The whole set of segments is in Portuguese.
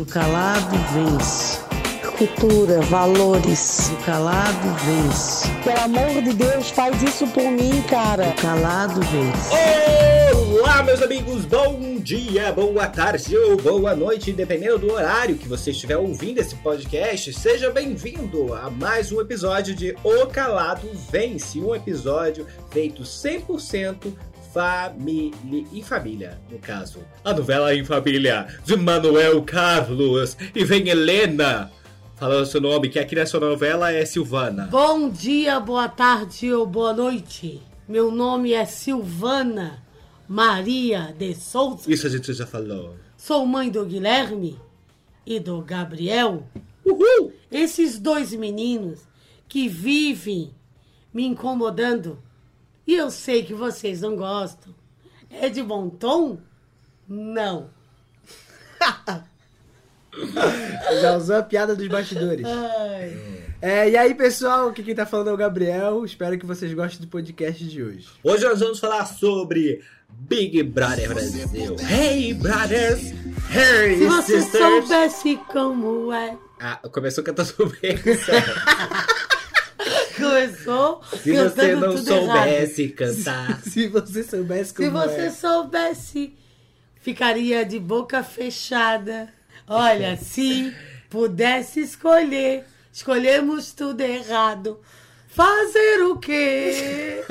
O calado vence. Cultura, valores. O calado vence. Pelo amor de Deus, faz isso por mim, cara. O calado vence. Olá, meus amigos, bom dia, boa tarde ou boa noite, dependendo do horário que você estiver ouvindo esse podcast. Seja bem-vindo a mais um episódio de O Calado Vence, um episódio feito 100% família em família, no caso. A novela em família de Manuel Carlos e vem Helena. Falando seu nome, que aqui nessa novela é Silvana. Bom dia, boa tarde ou boa noite. Meu nome é Silvana Maria de Souza. Isso a gente já falou. Sou mãe do Guilherme e do Gabriel. Uhul! Esses dois meninos que vivem me incomodando. E eu sei que vocês não gostam. É de bom tom? Não. Já usou a piada dos bastidores. Ai. É, e aí, pessoal, aqui quem tá falando é o Gabriel. Espero que vocês gostem do podcast de hoje. Hoje nós vamos falar sobre Big Brother Brasil. Hey, brothers! Hey, Se você sisters! soubesse como é. Ah, começou cantando bem. Começou Se você não tudo soubesse errado. cantar. Se você soubesse como Se você é. soubesse, ficaria de boca fechada. Olha, se pudesse escolher, escolhemos tudo errado. Fazer o quê?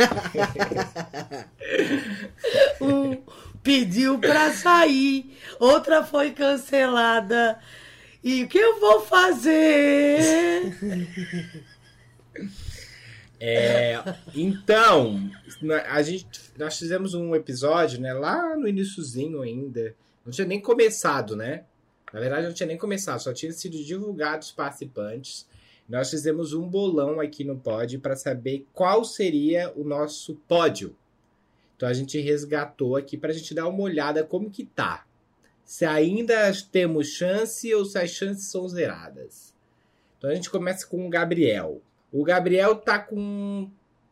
Um pediu pra sair, outra foi cancelada. E o que eu vou fazer? É, então, a gente, nós fizemos um episódio, né, lá no iniciozinho ainda. Não tinha nem começado, né? Na verdade, não tinha nem começado, só tinha sido divulgados os participantes. Nós fizemos um bolão aqui no pódio para saber qual seria o nosso pódio. Então a gente resgatou aqui para a gente dar uma olhada como que tá. Se ainda temos chance ou se as chances são zeradas. Então a gente começa com o Gabriel. O Gabriel tá com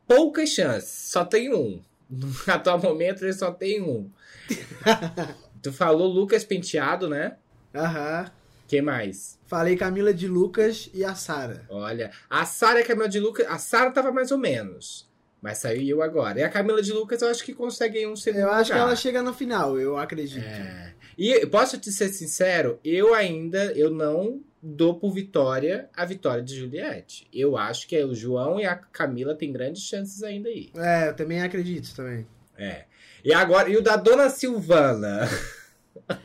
poucas chances, só tem um. No atual momento ele só tem um. tu falou Lucas Penteado, né? Aham. Quem mais? Falei Camila de Lucas e a Sara. Olha, a Sara e a Camila de Lucas. A Sara tava mais ou menos. Mas saiu eu agora. E a Camila de Lucas eu acho que consegue um segundo Eu acho que lugar. ela chega no final, eu acredito. É. E posso te ser sincero, eu ainda eu não dou por vitória a vitória de Juliette. Eu acho que o João e a Camila têm grandes chances ainda aí. É, eu também acredito também. É. E agora, e o da Dona Silvana?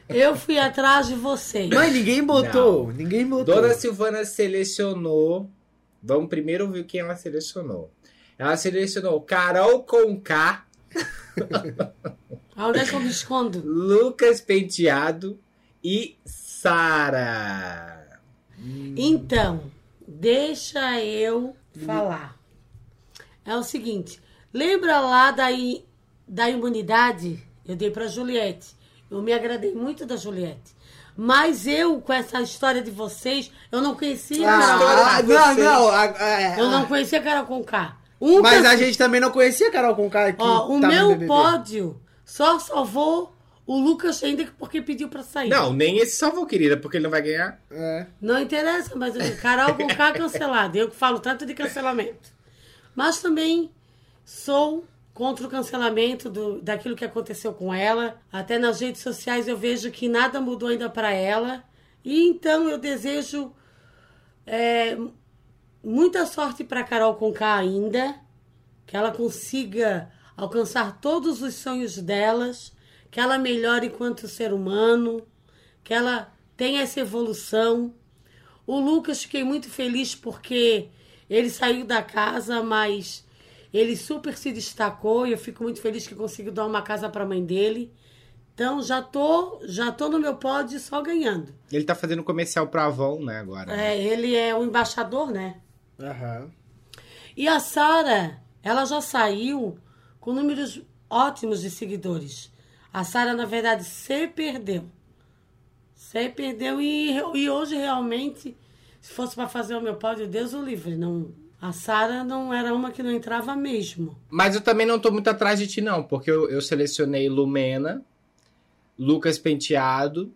Eu fui atrás de vocês. Mas ninguém botou, ninguém botou. Dona Silvana selecionou. Vamos primeiro ver quem ela selecionou. Ela selecionou Carol Conká, Onde é que eu me escondo? Lucas Penteado e Sara. Então, deixa eu falar. É o seguinte, lembra lá da, da imunidade? Eu dei pra Juliette. Eu me agradei muito da Juliette. Mas eu, com essa história de vocês, eu não conhecia a Carol Ah, História de não, não. a- a- Eu não conhecia a Carol com K. Um Mas a gente também não conhecia a Carol Conká que Ó, o meu BBB. pódio só salvou o Lucas ainda porque pediu pra sair. Não, nem esse salvou, querida, porque ele não vai ganhar. É. Não interessa, mas eu digo, Carol com K cancelada. Eu que falo tanto de cancelamento. Mas também sou contra o cancelamento do, daquilo que aconteceu com ela. Até nas redes sociais eu vejo que nada mudou ainda para ela. E então eu desejo é, muita sorte para Carol com K ainda. Que ela consiga alcançar todos os sonhos delas. Que ela melhore enquanto ser humano. Que ela tenha essa evolução. O Lucas, fiquei muito feliz porque ele saiu da casa, mas ele super se destacou e eu fico muito feliz que conseguiu dar uma casa para a mãe dele. Então já tô, já tô no meu pódio só ganhando. Ele tá fazendo comercial pra Avon, né, agora. É, ele é o embaixador, né? Aham. E a Sara, ela já saiu com números ótimos de seguidores. A Sara, na verdade, se perdeu. Se perdeu e, e hoje realmente, se fosse para fazer o meu pódio, Deus o livre. Não, a Sara não era uma que não entrava mesmo. Mas eu também não tô muito atrás de ti, não, porque eu, eu selecionei Lumena, Lucas Penteado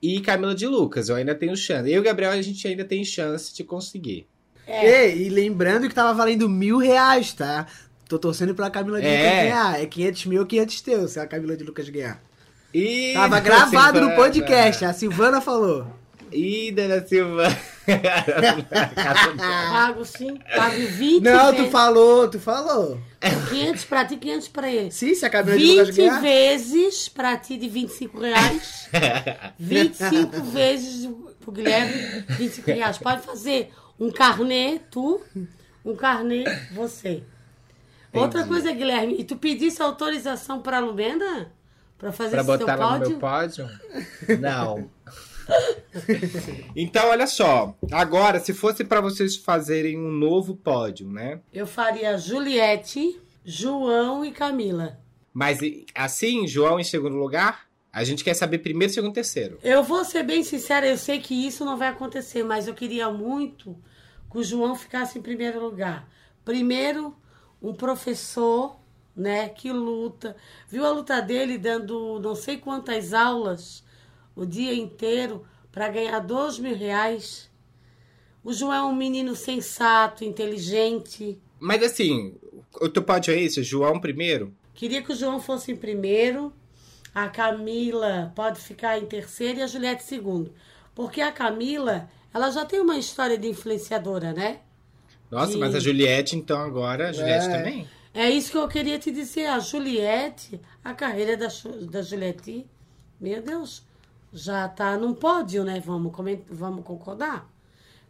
e Camila de Lucas. Eu ainda tenho chance. Eu e o Gabriel, a gente ainda tem chance de conseguir. É. E, e lembrando que tava valendo mil reais, tá? Tô torcendo pra Camila de É. Lucas ganhar. É 500 mil ou 500 teus, se a Camila de Lucas ganhar. E Tava gravado no Silvana. podcast, a Silvana falou. Ih, Dona Silva. Pago sim, pago 20 Não, tu vezes. falou, tu falou. 500 pra ti, 500 pra ele. Sim, se a Camila de Lucas 20 ganhar. vezes pra ti de 25 reais. 25 vezes pro Guilherme, 25 reais. Pode fazer um carnê, tu, um carnê, você. Outra Entendi. coisa, Guilherme, e tu pedisse autorização pra Lumenda? Pra fazer Pra esse teu botar ela no pódio? meu pódio? Não. então, olha só. Agora, se fosse pra vocês fazerem um novo pódio, né? Eu faria Juliette, João e Camila. Mas assim, João em segundo lugar? A gente quer saber primeiro, segundo, terceiro. Eu vou ser bem sincera, eu sei que isso não vai acontecer, mas eu queria muito que o João ficasse em primeiro lugar. Primeiro, um professor, né, que luta. Viu a luta dele dando não sei quantas aulas o dia inteiro para ganhar dois mil reais? O João é um menino sensato, inteligente. Mas assim, o teu pódio é esse? João primeiro? Queria que o João fosse em primeiro, a Camila pode ficar em terceiro e a Juliette em segundo. Porque a Camila, ela já tem uma história de influenciadora, né? Nossa, mas a Juliette, então, agora, a Juliette É. também. É isso que eu queria te dizer. A Juliette, a carreira da, da Juliette, meu Deus, já tá num pódio, né? Vamos, vamos concordar?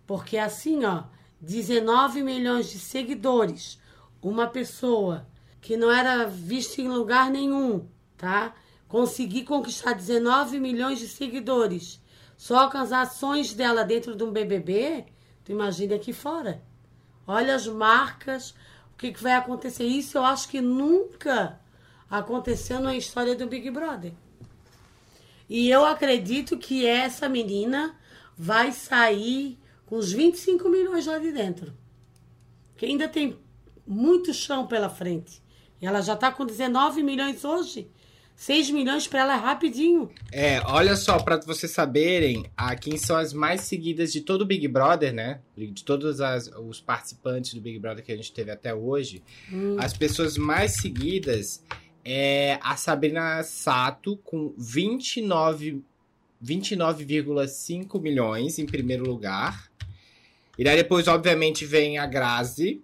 Porque assim, ó, 19 milhões de seguidores, uma pessoa que não era vista em lugar nenhum, tá? Conseguir conquistar 19 milhões de seguidores só com as ações dela dentro de um BBB, tu imagina aqui fora. Olha as marcas, o que, que vai acontecer. Isso eu acho que nunca aconteceu na história do Big Brother. E eu acredito que essa menina vai sair com os 25 milhões lá de dentro. Que ainda tem muito chão pela frente. E ela já está com 19 milhões hoje. 6 milhões para ela é rapidinho. É, olha só, pra vocês saberem, a quem são as mais seguidas de todo o Big Brother, né? De todos as- os participantes do Big Brother que a gente teve até hoje, as pessoas mais seguidas é a Sabrina Sato, com 29 29,5 milhões em primeiro lugar. E daí depois, obviamente, vem a Grazi.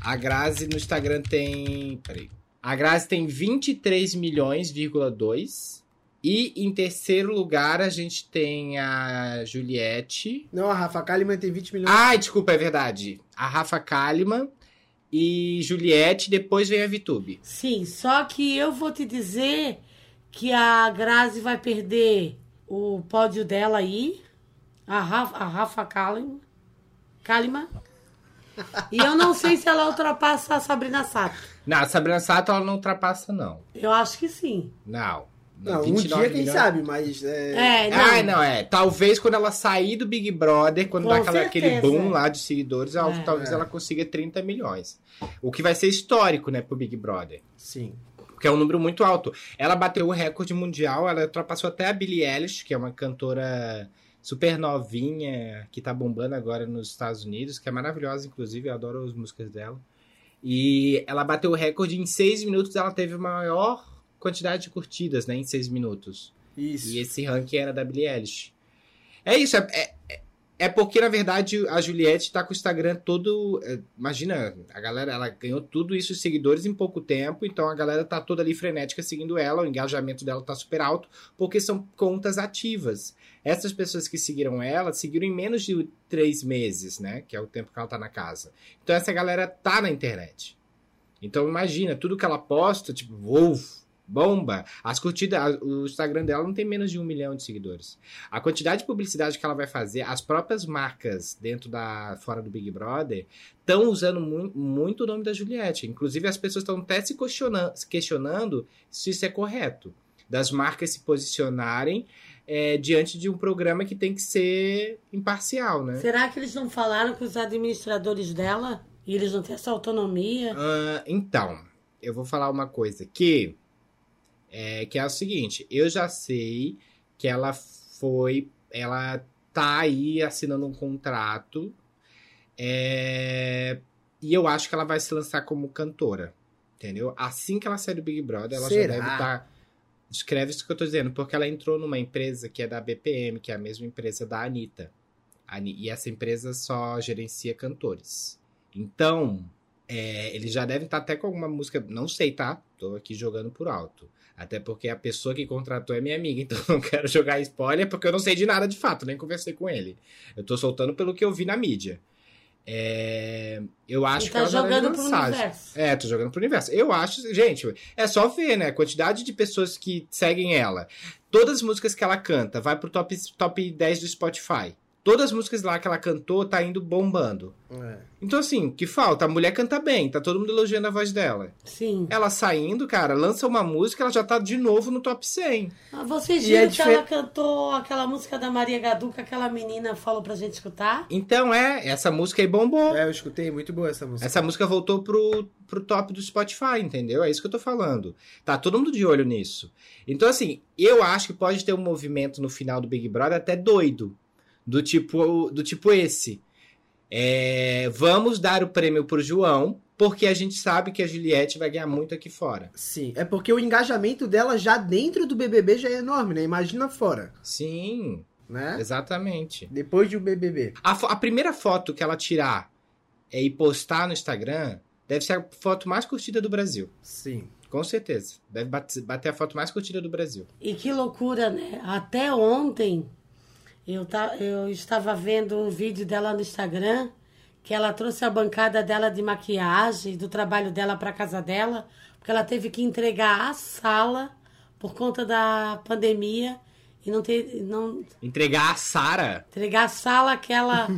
A Grazi no Instagram tem. Peraí. A Grazi tem 23 milhões,2. E em terceiro lugar a gente tem a Juliette. Não, a Rafa Kalimann tem 20 milhões. Ah, desculpa, é verdade. A Rafa Kalimann e Juliette. Depois vem a Vitube. Sim, só que eu vou te dizer que a Grazi vai perder o pódio dela aí, a Rafa, a Rafa Kalimann, Kalimann. E eu não sei se ela ultrapassa a Sabrina Sato. Não, a Sabrina Sato ela não ultrapassa, não. Eu acho que sim. Não. não, um 29 dia quem milhões. sabe, mas... É... É, não. Ah, não, é. Talvez quando ela sair do Big Brother, quando Com dá aquela, aquele boom lá de seguidores, ela- É. talvez É. ela consiga 30 milhões. O que vai ser histórico, né, pro Big Brother. Sim. Porque é um número muito alto. Ela bateu o recorde mundial, ela ultrapassou até a Billie Eilish, que é uma cantora super novinha, que tá bombando agora nos Estados Unidos, que é maravilhosa, inclusive, eu adoro as músicas dela. E ela bateu o recorde em seis minutos, ela teve a maior quantidade de curtidas, né, em seis minutos. Isso. E esse ranking era da Billie Eilish. É isso, é, é, é porque, na verdade, a Juliette tá com o Instagram todo. é, Imagina, a galera, ela ganhou tudo isso de seguidores em pouco tempo, então a galera tá toda ali frenética seguindo ela, o engajamento dela tá super alto, porque são contas ativas. Essas pessoas que seguiram ela, seguiram em menos de três meses, né? Que é o tempo que ela tá na casa. Então essa galera tá na internet. Então imagina, tudo que ela posta, tipo, uou, bomba. As curtidas, o Instagram dela não tem menos de um milhão de seguidores. A quantidade de publicidade que ela vai fazer, as próprias marcas dentro da fora do Big Brother estão usando mu- muito o nome da Juliette. Inclusive as pessoas estão até se questionando, se questionando se isso é correto. Das marcas se posicionarem é, diante de um programa que tem que ser imparcial, né? Será que eles não falaram com os administradores dela? E eles não têm essa autonomia? Ah, então, eu vou falar uma coisa que é, que é o seguinte, eu já sei que ela foi ela tá aí assinando um contrato. é, E eu acho que ela vai se lançar como cantora. Entendeu? Assim que ela sair do Big Brother, ela Será? já deve estar. Escreve isso que eu tô dizendo, porque ela entrou numa empresa que é da BPM, que é a mesma empresa da Anitta. Ani- E essa empresa só gerencia cantores. Então, é, eles já devem estar até com alguma música. Não sei, tá? Tô aqui jogando por alto. Até porque a pessoa que contratou é minha amiga, então não quero jogar spoiler porque eu não sei de nada de fato, nem conversei com ele. Eu tô soltando pelo que eu vi na mídia. É, eu acho E que tá ela já deve jogando pro universo. É, tô jogando pro universo. Eu acho, gente, é só ver, né? A quantidade de pessoas que seguem ela. Todas as músicas que ela canta, vai pro top, top 10 do Spotify. Todas as músicas lá que ela cantou tá indo bombando. É. Então, assim, o que falta? A mulher canta bem, tá todo mundo elogiando a voz dela. Sim. Ela saindo, cara, lança uma música, ela já tá de novo no top 100. Ah, Vocês E é viram que difer- ela cantou aquela música da Maria Gadu que aquela menina falou pra gente escutar? Então, é, essa música aí bombou. É, eu escutei, muito boa essa música. Essa música voltou pro, pro top do Spotify, entendeu? É isso que eu tô falando. Tá todo mundo de olho nisso. Então, assim, eu acho que pode ter um movimento no final do Big Brother até doido. Do tipo, do tipo esse. É, vamos dar o prêmio pro João, porque a gente sabe que a Juliette vai ganhar muito aqui fora. Sim, é porque o engajamento dela já dentro do BBB já é enorme, né? Imagina fora, Sim, né? exatamente. Depois do BBB. A, a primeira foto que ela tirar é, e postar no Instagram deve ser a foto mais curtida do Brasil. Sim. Com certeza. Deve bate- bater a foto mais curtida do Brasil. E que loucura, né? Até ontem eu, ta, eu estava vendo um vídeo dela no Instagram que ela trouxe a bancada dela de maquiagem, do trabalho dela para casa dela, porque ela teve que entregar a sala por conta da pandemia e não ter não Entregar a Sara. entregar a sala que ela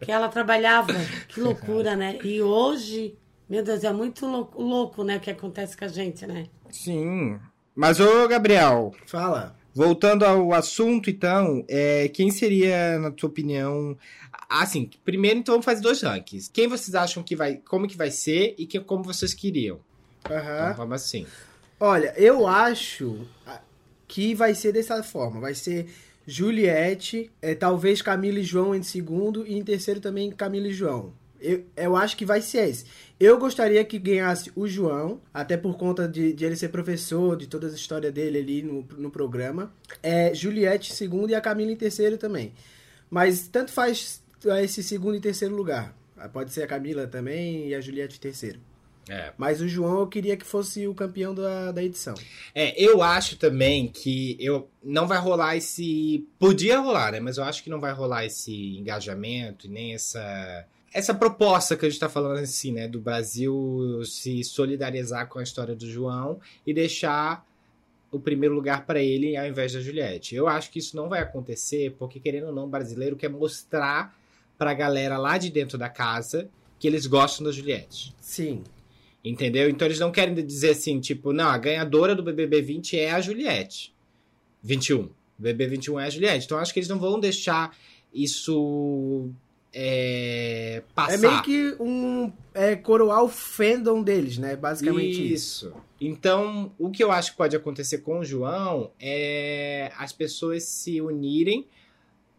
que ela trabalhava. Que loucura, né? E hoje, meu Deus, é muito louco, louco, né, o que acontece com a gente, né? Sim. Mas, ô, Gabriel, Fala. Voltando ao assunto, então, é, quem seria, na tua opinião. Assim, primeiro, então, vamos fazer dois rankings. Quem vocês acham que vai. Como que vai ser e que, como vocês queriam? Aham. Então, vamos assim. Olha, eu acho ah, que vai ser dessa forma. Vai ser Juliette, é, talvez Camila e João em segundo e em terceiro também Camila e João. Eu, eu acho que vai ser esse. Eu gostaria que ganhasse o João, até por conta de, de ele ser professor, de toda a história dele ali no, no programa. É, Juliette em segundo e a Camila em terceiro também. Mas tanto faz é, esse segundo e terceiro lugar. Pode ser a Camila também e a Juliette em terceiro. É. Mas o João eu queria que fosse o campeão da, da edição. É, eu acho também que eu não vai rolar esse. Podia rolar, né? Mas eu acho que não vai rolar esse engajamento e nem essa. Essa proposta que a gente tá falando assim, né? Do Brasil se solidarizar com a história do João e deixar o primeiro lugar para ele ao invés da Juliette. Eu acho que isso não vai acontecer, porque querendo ou não, o brasileiro quer mostrar pra galera lá de dentro da casa que eles gostam da Juliette. Sim. Entendeu? Então eles não querem dizer assim, tipo, não, a ganhadora do BBB 20 é a Juliette. 21. BBB 21 é a Juliette. Então acho que eles não vão deixar isso é, passar. É meio que um é, coroar o fandom deles, né? Basicamente isso. isso. Então, o que eu acho que pode acontecer com o João é as pessoas se unirem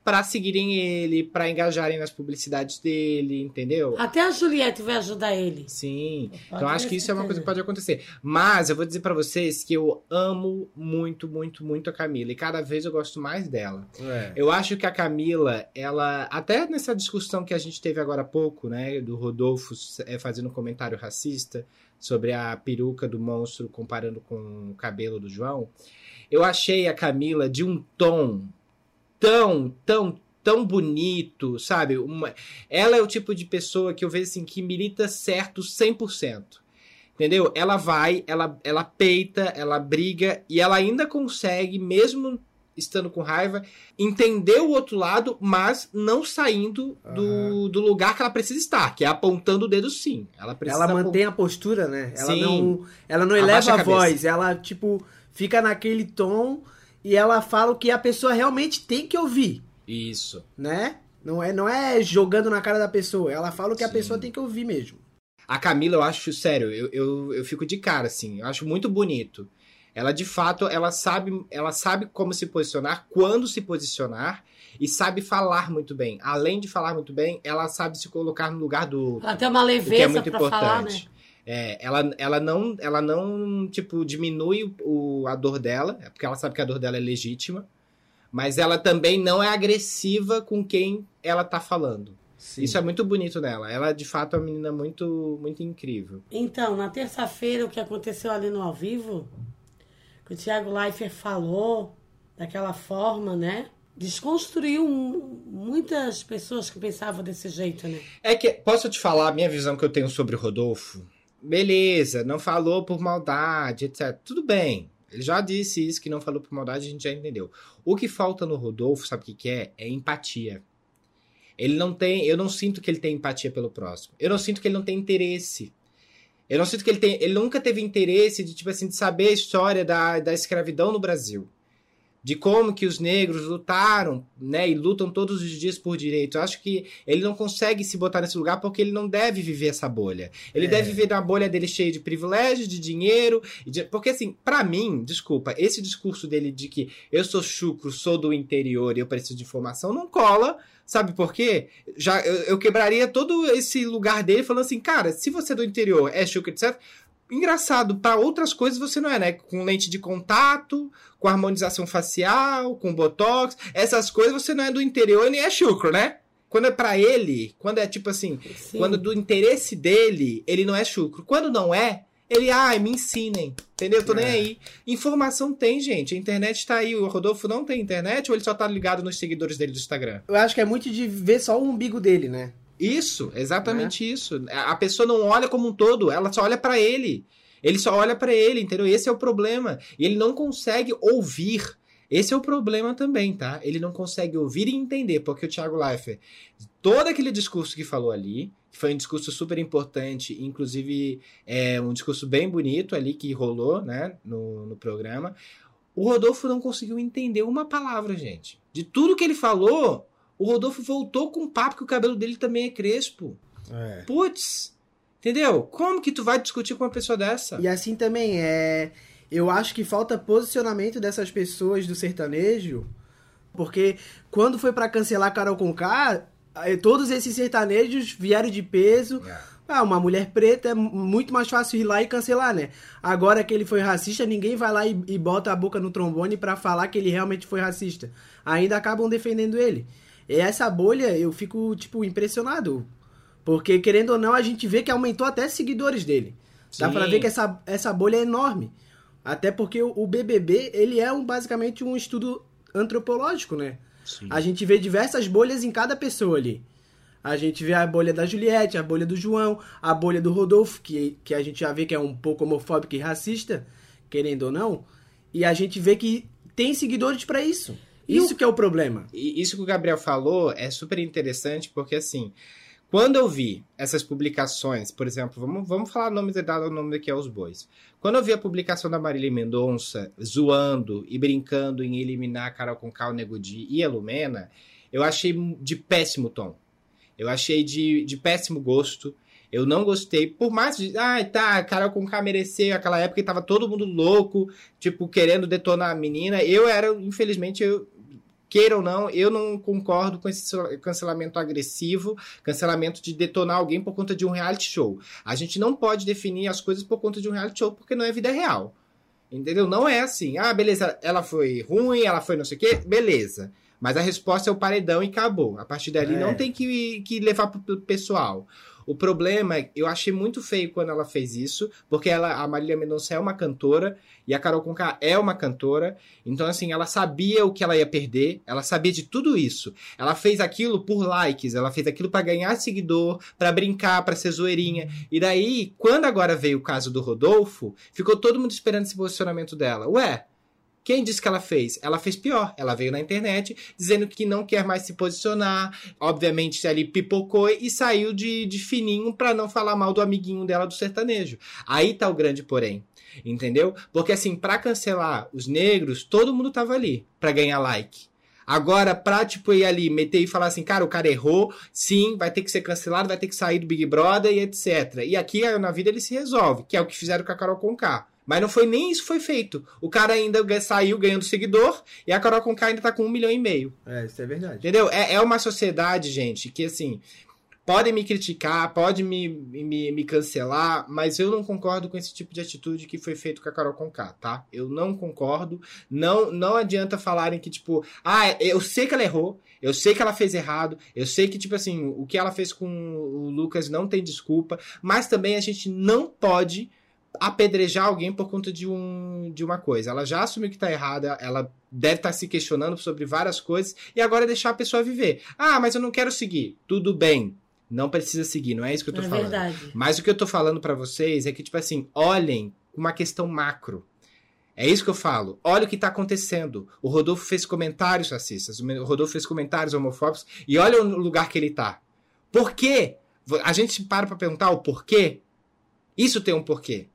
pra seguirem ele, pra engajarem nas publicidades dele, entendeu? Até a Juliette vai ajudar ele. Sim. Pode Então acho que isso é uma coisa que pode acontecer. Mas eu vou dizer pra vocês que eu amo muito, muito, muito a Camila. E cada vez eu gosto mais dela. É. Eu acho que a Camila, ela. Até nessa discussão que a gente teve agora há pouco, né? Do Rodolfo é, fazendo um comentário racista sobre a peruca do monstro comparando com o cabelo do João. Eu achei a Camila de um tom tão, tão, tão bonito, sabe? Uma... Ela é o tipo de pessoa que eu vejo assim, que milita certo 100%. Entendeu? Ela vai, ela, ela peita, ela briga e ela ainda consegue, mesmo estando com raiva, entender o outro lado, mas não saindo do, do lugar que ela precisa estar, que é apontando o dedo sim. Ela precisa Ela mantém a postura, né? Ela Sim. não, ela não eleva a a, voz, ela, tipo, fica naquele tom e ela fala o que a pessoa realmente tem que ouvir, Isso. né? Não é, não é jogando na cara da pessoa, ela fala o que a Sim. pessoa tem que ouvir mesmo. A Camila, eu acho, sério, eu, eu, eu fico de cara, assim. Eu acho muito bonito. Ela de fato, ela sabe, ela sabe como se posicionar, quando se posicionar e sabe falar muito bem. Além de falar muito bem, ela sabe se colocar no lugar do Ela tem uma o que é leveza muito pra falar, né? É, ela, ela não, ela não tipo diminui o, a dor dela, é porque ela sabe que a dor dela é legítima, mas ela também não é agressiva com quem ela tá falando. Sim. Isso é muito bonito nela. Ela de fato é uma menina muito muito incrível. Então, na terça-feira, o que aconteceu ali no ao vivo, que o Thiago Leifert falou daquela forma, né? Desconstruiu mu- muitas pessoas que pensavam desse jeito, né? É que posso te falar a minha visão que eu tenho sobre o Rodolfo? Beleza, não falou por maldade, etc. Tudo bem. Ele já disse isso, que não falou por maldade, a gente já entendeu. O que falta no Rodolfo, sabe o que, que é? É empatia. Ele não tem. Eu não sinto que ele tem empatia pelo próximo. Eu não sinto que ele não tem interesse. Eu não sinto que ele tem. Ele nunca teve interesse de, tipo assim, de saber a história da, da escravidão no Brasil. De como que os negros lutaram, né? E lutam todos os dias por direito. Eu acho que ele não consegue se botar nesse lugar porque ele não deve viver essa bolha. Ele É. deve viver na bolha dele cheia de privilégios, de dinheiro. de- Porque, assim, pra mim, desculpa, esse discurso dele de que eu sou chucro, sou do interior e eu preciso de informação, não cola. Sabe por quê? Já, eu, eu quebraria todo esse lugar dele falando assim, cara, se você é do interior, é chucro, etc. Engraçado, pra outras coisas você não é, né? Com lente de contato, com harmonização facial, com botox, essas coisas você não é do interior e nem é chucro, né? Quando é pra ele, quando é tipo assim, Sim. quando do interesse dele, ele não é chucro. Quando não é, ele, ai, me ensinem. Entendeu? Tô nem É. aí. Informação tem, gente. A internet tá aí. O Rodolfo não tem internet ou ele só tá ligado nos seguidores dele do Instagram? Eu acho que é muito de ver só o umbigo dele, né? Isso, exatamente isso. A pessoa não olha como um todo, ela só olha pra ele. Ele só olha pra ele, entendeu? Esse é o problema. E ele não consegue ouvir. Esse é o problema também, tá? Ele não consegue ouvir e entender, porque o Thiago Leifert, todo aquele discurso que falou ali, que foi um discurso super importante, inclusive é um discurso bem bonito ali que rolou, né, no, no programa. O Rodolfo não conseguiu entender uma palavra, gente. De tudo que ele falou, o Rodolfo voltou com um papo que o cabelo dele também é crespo. É. Putz, entendeu? Como que tu vai discutir com uma pessoa dessa? E assim também é. Eu acho que falta posicionamento dessas pessoas do sertanejo, porque quando foi pra cancelar Carol Conká, eh, todos esses sertanejos vieram de peso. Ah, uma mulher preta é mu- muito mais fácil ir lá e cancelar, né? Agora que ele foi racista, ninguém vai lá e, e bota a boca no trombone pra falar que ele realmente foi racista. Ainda acabam defendendo ele. E essa bolha, eu fico, tipo, impressionado. Porque, querendo ou não, a gente vê que aumentou até seguidores dele. Dá Sim. pra ver que essa, essa bolha é enorme. Até porque o, o BBB, ele é um, basicamente um estudo antropológico, né? Sim. A gente vê diversas bolhas em cada pessoa ali. A gente vê a bolha da Juliette, a bolha do João, a bolha do Rodolfo, que, que a gente já vê que é um pouco homofóbico e racista, querendo ou não. E a gente vê que tem seguidores pra isso. E Isso o- que é o problema. E isso que o Gabriel falou é super interessante, porque assim, quando eu vi essas publicações, por exemplo, vamos, vamos falar o nome de dar o nome daqui aos bois. Quando eu vi a publicação da Marília Mendonça zoando e brincando em eliminar Carol Conká, o Nego Di e a Lumena, eu achei de péssimo tom. Eu achei de, de péssimo gosto. Eu não gostei, por mais de. Ah, tá, a Carol Conká mereceu aquela época e tava todo mundo louco, tipo, querendo detonar a menina. Eu era, infelizmente, eu, queira ou não, eu não concordo com esse cancelamento agressivo, cancelamento de detonar alguém por conta de um reality show. A gente não pode definir as coisas por conta de um reality show porque não é vida real. Entendeu? Não é assim. Ah, beleza, ela foi ruim, ela foi não sei o quê, beleza. Mas a resposta é o paredão e acabou. A partir dali É. não tem que, que levar pro pessoal. O problema é, eu achei muito feio quando ela fez isso, porque ela, a Marília Mendonça é uma cantora e a Carol Conká é uma cantora. Então, assim, ela sabia o que ela ia perder, ela sabia de tudo isso. Ela fez aquilo por likes, ela fez aquilo pra ganhar seguidor, pra brincar, pra ser zoeirinha. E daí, quando agora veio o caso do Rodolfo, ficou todo mundo esperando esse posicionamento dela. Ué, quem disse que ela fez? Ela fez pior. Ela veio na internet dizendo que não quer mais se posicionar. Obviamente, ali pipocou e saiu de, de fininho pra não falar mal do amiguinho dela do sertanejo. Aí tá o grande porém. Entendeu? Porque assim, pra cancelar os negros, todo mundo tava ali pra ganhar like. Agora, pra, tipo, ir ali, meter e falar assim, cara, o cara errou, sim, vai ter que ser cancelado, vai ter que sair do Big Brother e etc. E aqui, na vida, ele se resolve, que é o que fizeram com a Carol Conká. Mas não foi nem isso que foi feito. O cara ainda saiu ganhando seguidor e a Carol Conká ainda tá com um milhão e meio. É, isso é verdade. Entendeu? É, é uma sociedade, gente, que assim. Podem me criticar, podem me, me, me cancelar, mas eu não concordo com esse tipo de atitude que foi feito com a Carol Conká, tá? Eu não concordo. Não, não adianta falarem que, tipo, ah, eu sei que ela errou, eu sei que ela fez errado, eu sei que, tipo assim, o que ela fez com o Lucas não tem desculpa, mas também a gente não pode apedrejar alguém por conta de, um, de uma coisa. Ela já assumiu que tá errada, ela deve estar se questionando sobre várias coisas e agora é deixar a pessoa viver. Ah, mas eu não quero seguir. Tudo bem. Não precisa seguir, não é isso que eu tô é falando. verdade. Mas o que eu tô falando pra vocês é que, tipo assim, olhem uma questão macro. É isso que eu falo. Olha o que tá acontecendo. O Rodolfo fez comentários racistas, o Rodolfo fez comentários homofóbicos, e olha o lugar que ele tá. Por quê? A gente se para pra perguntar o porquê. Isso tem um porquê.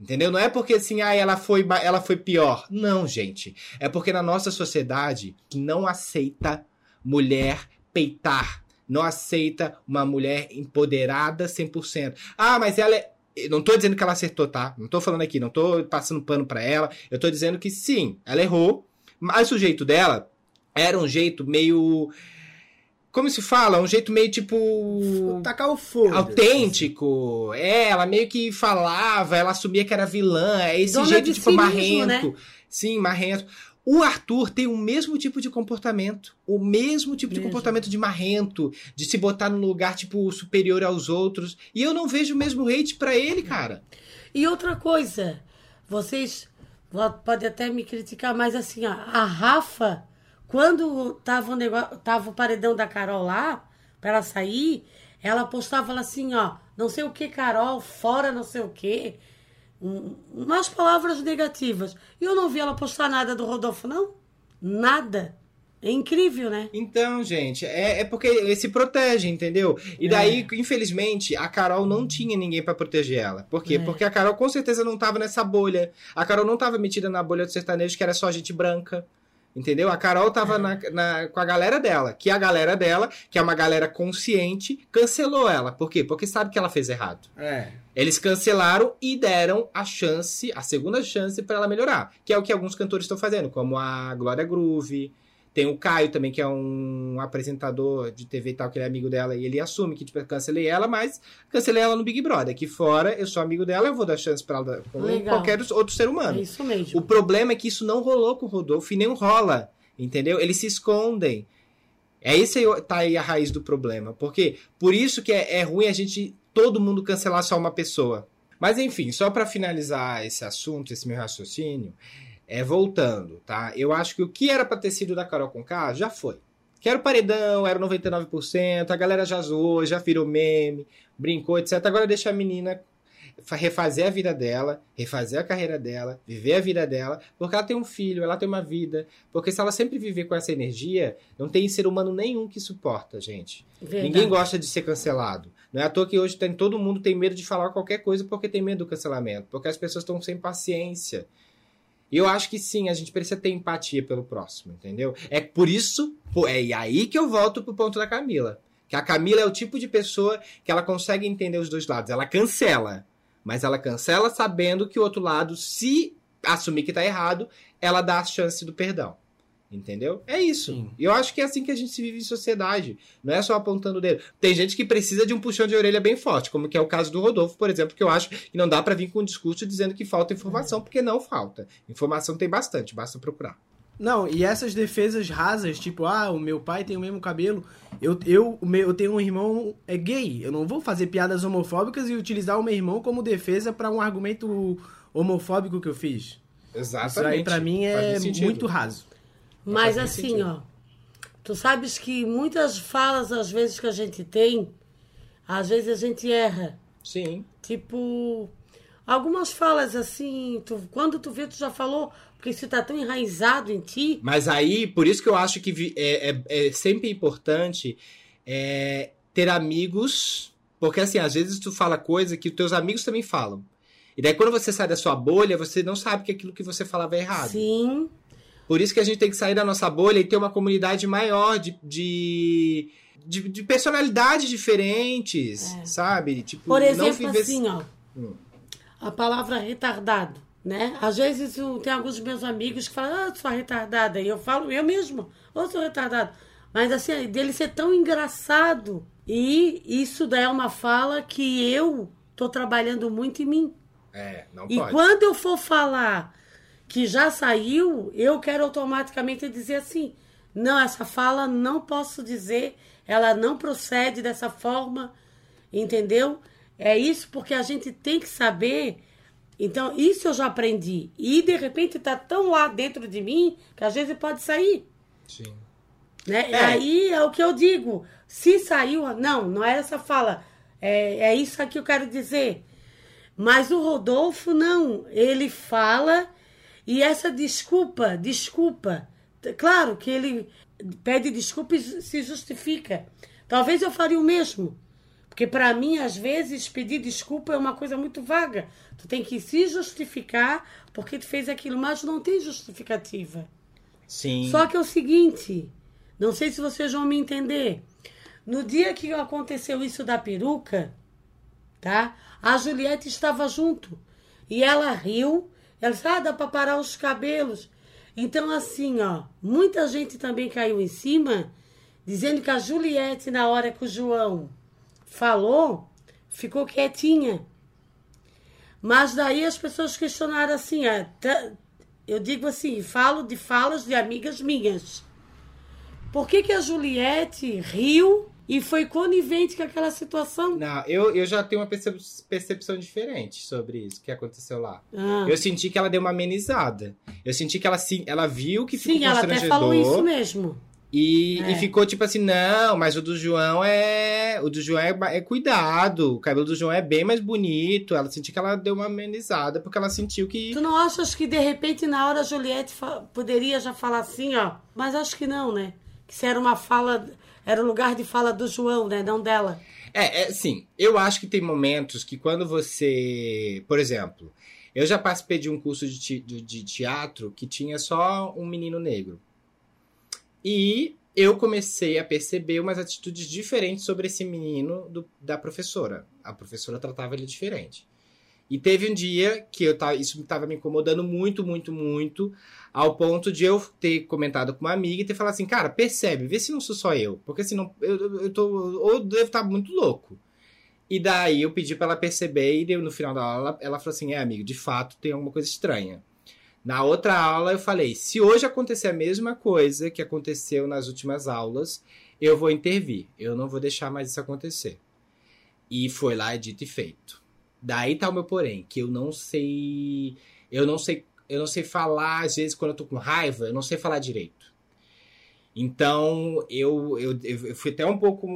Entendeu? Não é porque assim, ah, ela foi, ela foi pior. Não, gente. É porque na nossa sociedade não aceita mulher peitar. Não aceita uma mulher empoderada 100%. Ah, mas ela é. Não tô dizendo que ela acertou, tá? Não tô falando aqui, não tô passando pano pra ela. Eu tô dizendo que sim, ela errou. Mas o jeito dela era um jeito meio. Como se fala? Um jeito meio tipo Tacar o fogo. autêntico. É, ela meio que falava, ela assumia que era vilã. É esse Dona jeito, de tipo, si marrento. mesmo, né? Sim, marrento. O Arthur tem o mesmo tipo de comportamento. O mesmo tipo de Mesmo. comportamento de marrento, de se botar num lugar, tipo, superior aos outros. E eu não vejo o mesmo hate pra ele, cara. E outra coisa, vocês vo- podem até me criticar, mas assim, ó, a Rafa, quando tava o, negócio, tava o paredão da Carol lá, pra ela sair, ela postava assim, ó, não sei o que, Carol, fora não sei o que. Umas palavras negativas. E eu não vi ela postar nada do Rodolfo, não. Nada. É incrível, né? Então, gente, é, é porque ele se protege, entendeu? E daí, infelizmente, a Carol não tinha ninguém pra proteger ela. Por quê? É. Porque a Carol com certeza não tava nessa bolha. A Carol não tava metida na bolha do sertanejo, que era só gente branca. Entendeu? A Carol tava na, na- com a galera dela, que a galera dela, que é uma galera consciente, cancelou ela. Por quê? Porque sabe que ela fez errado. É. Eles cancelaram e deram a chance, a segunda chance pra ela melhorar. Que é o que alguns cantores estão fazendo, como a Glória Groove. Tem o Caio também, que é um apresentador de TV e tal, que ele é amigo dela, e ele assume que, tipo, eu cancelei ela, mas cancelei ela no Big Brother. Aqui fora, eu sou amigo dela, eu vou dar chance pra ela, como Legal. qualquer outro ser É humano. isso mesmo. O problema é que isso não rolou com o Rodolfo e nem rola, entendeu? Eles se escondem. É esse aí, tá aí a raiz do problema. Porque por isso que é, é ruim a gente todo mundo cancelar só uma pessoa. Mas enfim, só pra finalizar esse assunto, esse meu raciocínio, é voltando, tá? Eu acho que o que era pra ter sido da Carol Conká já foi. Que era o paredão, era o 99%, a galera já zoou, já virou meme, brincou, etc. Agora deixa a menina fa- refazer a vida dela, refazer a carreira dela, viver a vida dela, porque ela tem um filho, ela tem uma vida. Porque se ela sempre viver com essa energia, não tem ser humano nenhum que suporta, gente. Verdade. Ninguém gosta de ser cancelado. Não é à toa que hoje tem, todo mundo tem medo de falar qualquer coisa porque tem medo do cancelamento, porque as pessoas estão sem paciência. Eu acho que sim, a gente precisa ter empatia pelo próximo, entendeu? É por isso, é aí que eu volto pro ponto da Camila. Que a Camila é o tipo de pessoa que ela consegue entender os dois lados. Ela cancela, mas ela cancela sabendo que o outro lado, se assumir que tá errado, ela dá a chance do perdão. Entendeu? É isso. Sim. E eu acho que é assim que a gente se vive em sociedade. Não é só apontando o dedo. Tem gente que precisa de um puxão de orelha bem forte, como que é o caso do Rodolfo, por exemplo, que eu acho que não dá pra vir com um discurso dizendo que falta informação, porque não falta. Informação tem bastante, basta procurar. Não, e essas defesas rasas, tipo, ah, o meu pai tem o mesmo cabelo, eu, eu, eu tenho um irmão é gay, eu não vou fazer piadas homofóbicas e utilizar o meu irmão como defesa pra um argumento homofóbico que eu fiz. Exatamente. Isso aí pra mim é muito raso. Mas assim, sentido. ó, tu sabes que muitas falas, às vezes, que a gente tem, às vezes a gente erra. Sim. Tipo, algumas falas assim, tu, quando tu vê, tu já falou, porque isso tá tão enraizado em ti. Mas aí, por isso que eu acho que é, é- é sempre importante é, ter amigos, porque assim, às vezes tu fala coisa que os teus amigos também falam. E daí quando você sai da sua bolha, você não sabe que aquilo que você falava é errado. Sim, Por isso que a gente tem que sair da nossa bolha e ter uma comunidade maior de, de, de, de personalidades diferentes, sabe? Tipo, por exemplo, viver- assim, ó, Hum. a palavra retardado. Né? Às vezes eu- tem alguns meus amigos que falam, ah, sua retardada. E eu falo, eu mesmo, ô, sou retardado. Mas assim, dele ser tão engraçado. E isso daí é uma fala que eu tô trabalhando muito em mim. É, não E pode. quando eu for falar que já saiu, eu quero automaticamente dizer assim: não, essa fala não posso dizer, ela não procede dessa forma, entendeu? É isso porque a gente tem que saber. Então, isso eu já aprendi. E de repente tá tão lá dentro de mim que às vezes pode sair. Sim. Né? É. Aí é o que eu digo. Se saiu, não, não é essa fala. É, é isso que eu quero dizer. Mas o Rodolfo, não. Ele fala e essa desculpa, desculpa. Claro que ele pede desculpa e se justifica. Talvez eu faria o mesmo. Porque para mim, às vezes, pedir desculpa é uma coisa muito vaga. Tu tem que se justificar porque tu fez aquilo, mas não tem justificativa. Sim. Só que é o seguinte, não sei se vocês vão me entender. No dia que aconteceu isso da peruca, tá? A Juliette estava junto. E ela riu. Ela disse, ah, dá pra parar os cabelos. Então, assim, ó, muita gente também caiu em cima, dizendo que a Juliette, na hora que o João falou, ficou quietinha. Mas daí as pessoas questionaram assim, ah, tá- eu digo assim, falo de falas de amigas minhas. Por que, que a Juliette riu e foi conivente com aquela situação? Não, eu, eu já tenho uma percep- percepção diferente sobre isso que aconteceu lá. Ah, Eu senti que ela deu uma amenizada. Eu senti que ela, sim, ela viu que ficou sim, ela até falou isso mesmo. E, É. e ficou tipo assim, não, mas o do João é. O do João é, é cuidado. O cabelo do João é bem mais bonito. Ela sentiu que ela deu uma amenizada, porque ela sentiu que. Tu não achas que de repente na hora a Juliette poderia já falar assim, ó? Mas acho que não, né? Que isso era uma fala, era o lugar de fala do João, né? Não dela. É, é sim. Eu acho que tem momentos que quando você. Por exemplo, eu já participei de um curso de, de- de teatro que tinha só um menino negro. E eu comecei a perceber umas atitudes diferentes sobre esse menino do- da professora. A professora tratava ele diferente. E teve um dia que eu tava, isso estava me incomodando muito, muito, muito, ao ponto de eu ter comentado com uma amiga e ter falado assim, cara, percebe, vê se não sou só eu, porque senão eu, eu tô, ou devo estar muito louco. E daí eu pedi pra ela perceber e no final da aula ela, ela falou assim, é amigo, de fato tem alguma coisa estranha. Na outra aula eu falei, se hoje acontecer a mesma coisa que aconteceu nas últimas aulas, eu vou intervir, eu não vou deixar mais isso acontecer. E foi lá, é dito e feito. Daí tá o meu porém, que eu não sei. Eu não sei. Eu não sei falar, às vezes, quando eu tô com raiva, eu não sei falar direito. Então, eu, eu, eu fui até um pouco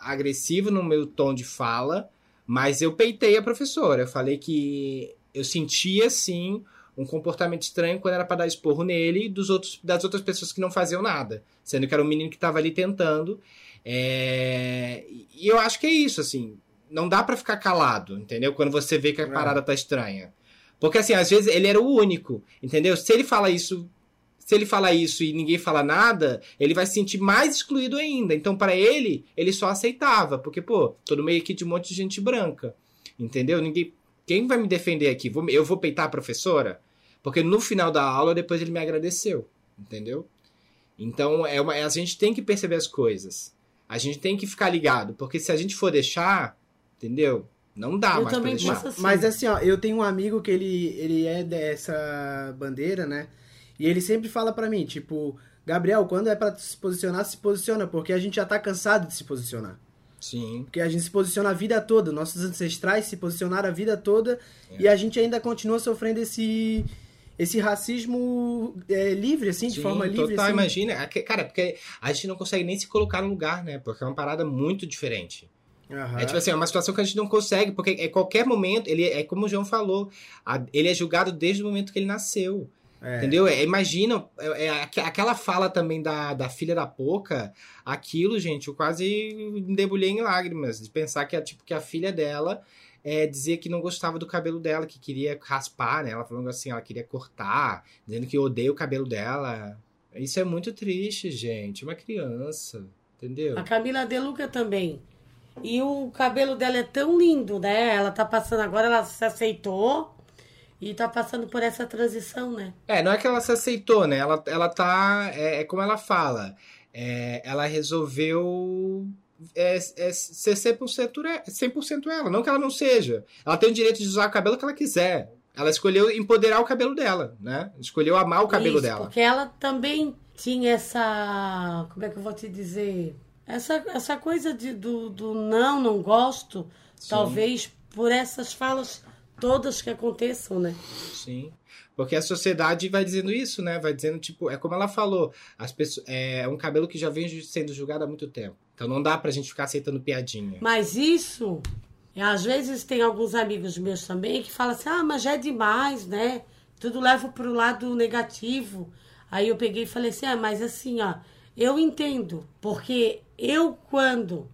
agressivo no meu tom de fala, mas eu peitei a professora. Eu falei que eu sentia, sim, um comportamento estranho quando era para dar esporro nele e dos outros, das outras pessoas que não faziam nada. Sendo que era um menino que estava ali tentando. É, E eu acho que é isso, assim. Não dá para ficar calado, entendeu? Quando você vê que a É. parada tá estranha. Porque, assim, às vezes ele era o único, entendeu? Se ele fala isso. Se ele fala isso e ninguém fala nada, ele vai se sentir mais excluído ainda. Então, para ele, ele só aceitava. Porque, pô, tô no meio aqui de um monte de gente branca. Entendeu? Ninguém. Quem vai me defender aqui? Eu vou peitar a professora? Porque no final da aula, depois ele me agradeceu. Entendeu? Então, é uma, a gente tem que perceber as coisas. A gente tem que ficar ligado. Porque se a gente for deixar, entendeu? Não dá Eu mais também pra deixar. penso assim. Mas assim, ó, eu tenho um amigo que ele, ele é dessa bandeira, né? E ele sempre fala pra mim, tipo, Gabriel, quando é pra se posicionar, se posiciona, porque a gente já tá cansado de se posicionar. Sim. Porque a gente se posiciona a vida toda, nossos ancestrais se posicionaram a vida toda É. e a gente ainda continua sofrendo esse esse racismo é, livre, assim, de Sim, forma livre. Total, assim. imagina. Aque- Cara, porque a gente não consegue nem se colocar no lugar, né? Porque é uma parada muito diferente. Aham. É tipo assim, é uma situação que a gente não consegue, porque é qualquer momento, ele é como o João falou, a- ele é julgado desde o momento que ele nasceu. É. Entendeu? É, imagina, é, é aqu- aquela fala também da, da filha da Poca, aquilo, gente, eu quase me debulhei em lágrimas, de pensar que, a, tipo, que a filha dela é, dizia que não gostava do cabelo dela, que queria raspar, né? Ela falando assim, ela queria cortar, dizendo que odeia o cabelo dela. Isso é muito triste, gente. Uma criança, entendeu? A Camila De Luca também. E o cabelo dela é tão lindo, né? Ela tá passando agora, ela se aceitou. E tá passando por essa transição, né? É, não é que ela se aceitou, né? Ela, ela tá. É, é como ela fala. É, ela resolveu é, é ser 100%, é- 100% ela. Não que ela não seja. Ela tem o direito de usar o cabelo que ela quiser. Ela escolheu empoderar o cabelo dela, né? Escolheu amar o cabelo Isso, dela. Porque ela também tinha essa. Como é que eu vou te dizer? Essa, essa coisa de, do, do não, não gosto, Sim. talvez por essas falas todas que aconteçam, né? Sim. Porque a sociedade vai dizendo isso, né? Vai dizendo, tipo, é como ela falou, as pessoas, é um cabelo que já vem sendo julgado há muito tempo. Então não dá pra gente ficar aceitando piadinha. Mas isso, é, às vezes tem alguns amigos meus também que falam assim, ah, mas já é demais, né? Tudo leva pro lado negativo. Aí eu peguei e falei assim, ah, mas assim, ó, eu entendo, porque eu quando.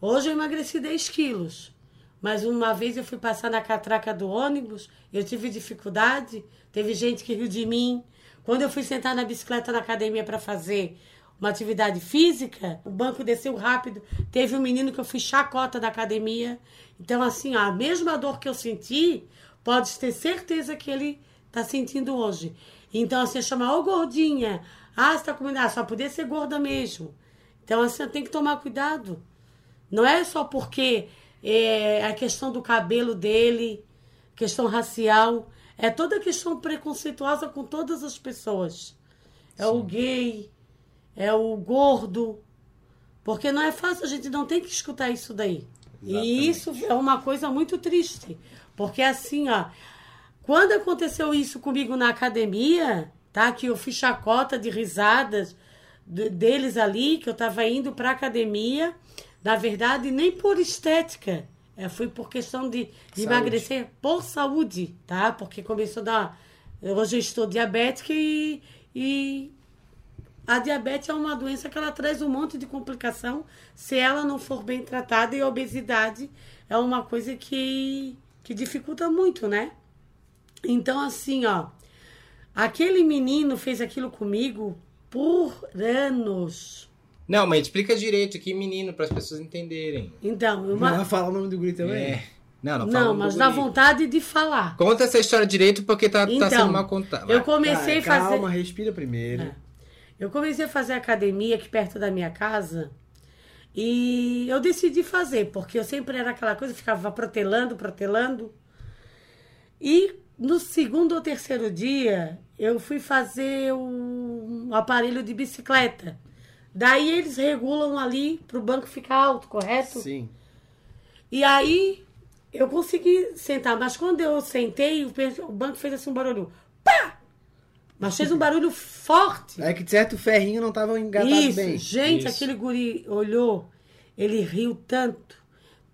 Hoje eu emagreci 10 quilos. Mas uma vez eu fui passar na catraca do ônibus, eu tive dificuldade, teve gente que riu de mim. Quando eu fui sentar na bicicleta na academia para fazer uma atividade física, o banco desceu rápido, teve um menino que eu fui chacota da academia. Então, assim, a mesma dor que eu senti, pode ter certeza que ele tá sentindo hoje. Então, assim, chama, ô gordinha, ah, você tá comendo, ah, só podia ser gorda mesmo. Então, assim, tem que tomar cuidado. Não é só porque é, a questão do cabelo dele, questão racial, é toda questão preconceituosa com todas as pessoas. É o gay, é o gordo. Porque não é fácil, a gente não tem que escutar isso daí. E isso é uma coisa muito triste. Porque assim, ó, quando aconteceu isso comigo na academia, tá? Que eu fiz chacota de risadas deles ali, que eu tava indo pra academia, na verdade, nem por estética. É, foi por questão de, de emagrecer por saúde, tá? Porque começou a dar. Hoje eu estou diabética e, e a diabetes é uma doença que ela traz um monte de complicação se ela não for bem tratada e a obesidade é uma coisa que, que dificulta muito, né? Então, assim, ó, aquele menino fez aquilo comigo por anos. Não, mas explica direito que menino para as pessoas entenderem. Então, Uma... Ela fala o nome do guri também? É. Não, não, fala não, mas dá vontade de falar. Conta essa história direito porque tá, tá Então, sendo mal contada. Eu comecei a Tá, fazer. Calma, respira primeiro. É. Eu comecei a fazer academia aqui perto da minha casa e eu decidi fazer, porque eu sempre era aquela coisa, ficava protelando, protelando. E no segundo ou terceiro dia, eu fui fazer um aparelho de bicicleta. Daí eles regulam ali para o banco ficar alto, correto? Sim. E aí eu consegui sentar, mas quando eu sentei, o banco fez assim um barulho. Pá! Mas fez um barulho forte. É que de certo o ferrinho não tava engatado Isso, bem. gente, Isso. aquele guri olhou, ele riu tanto.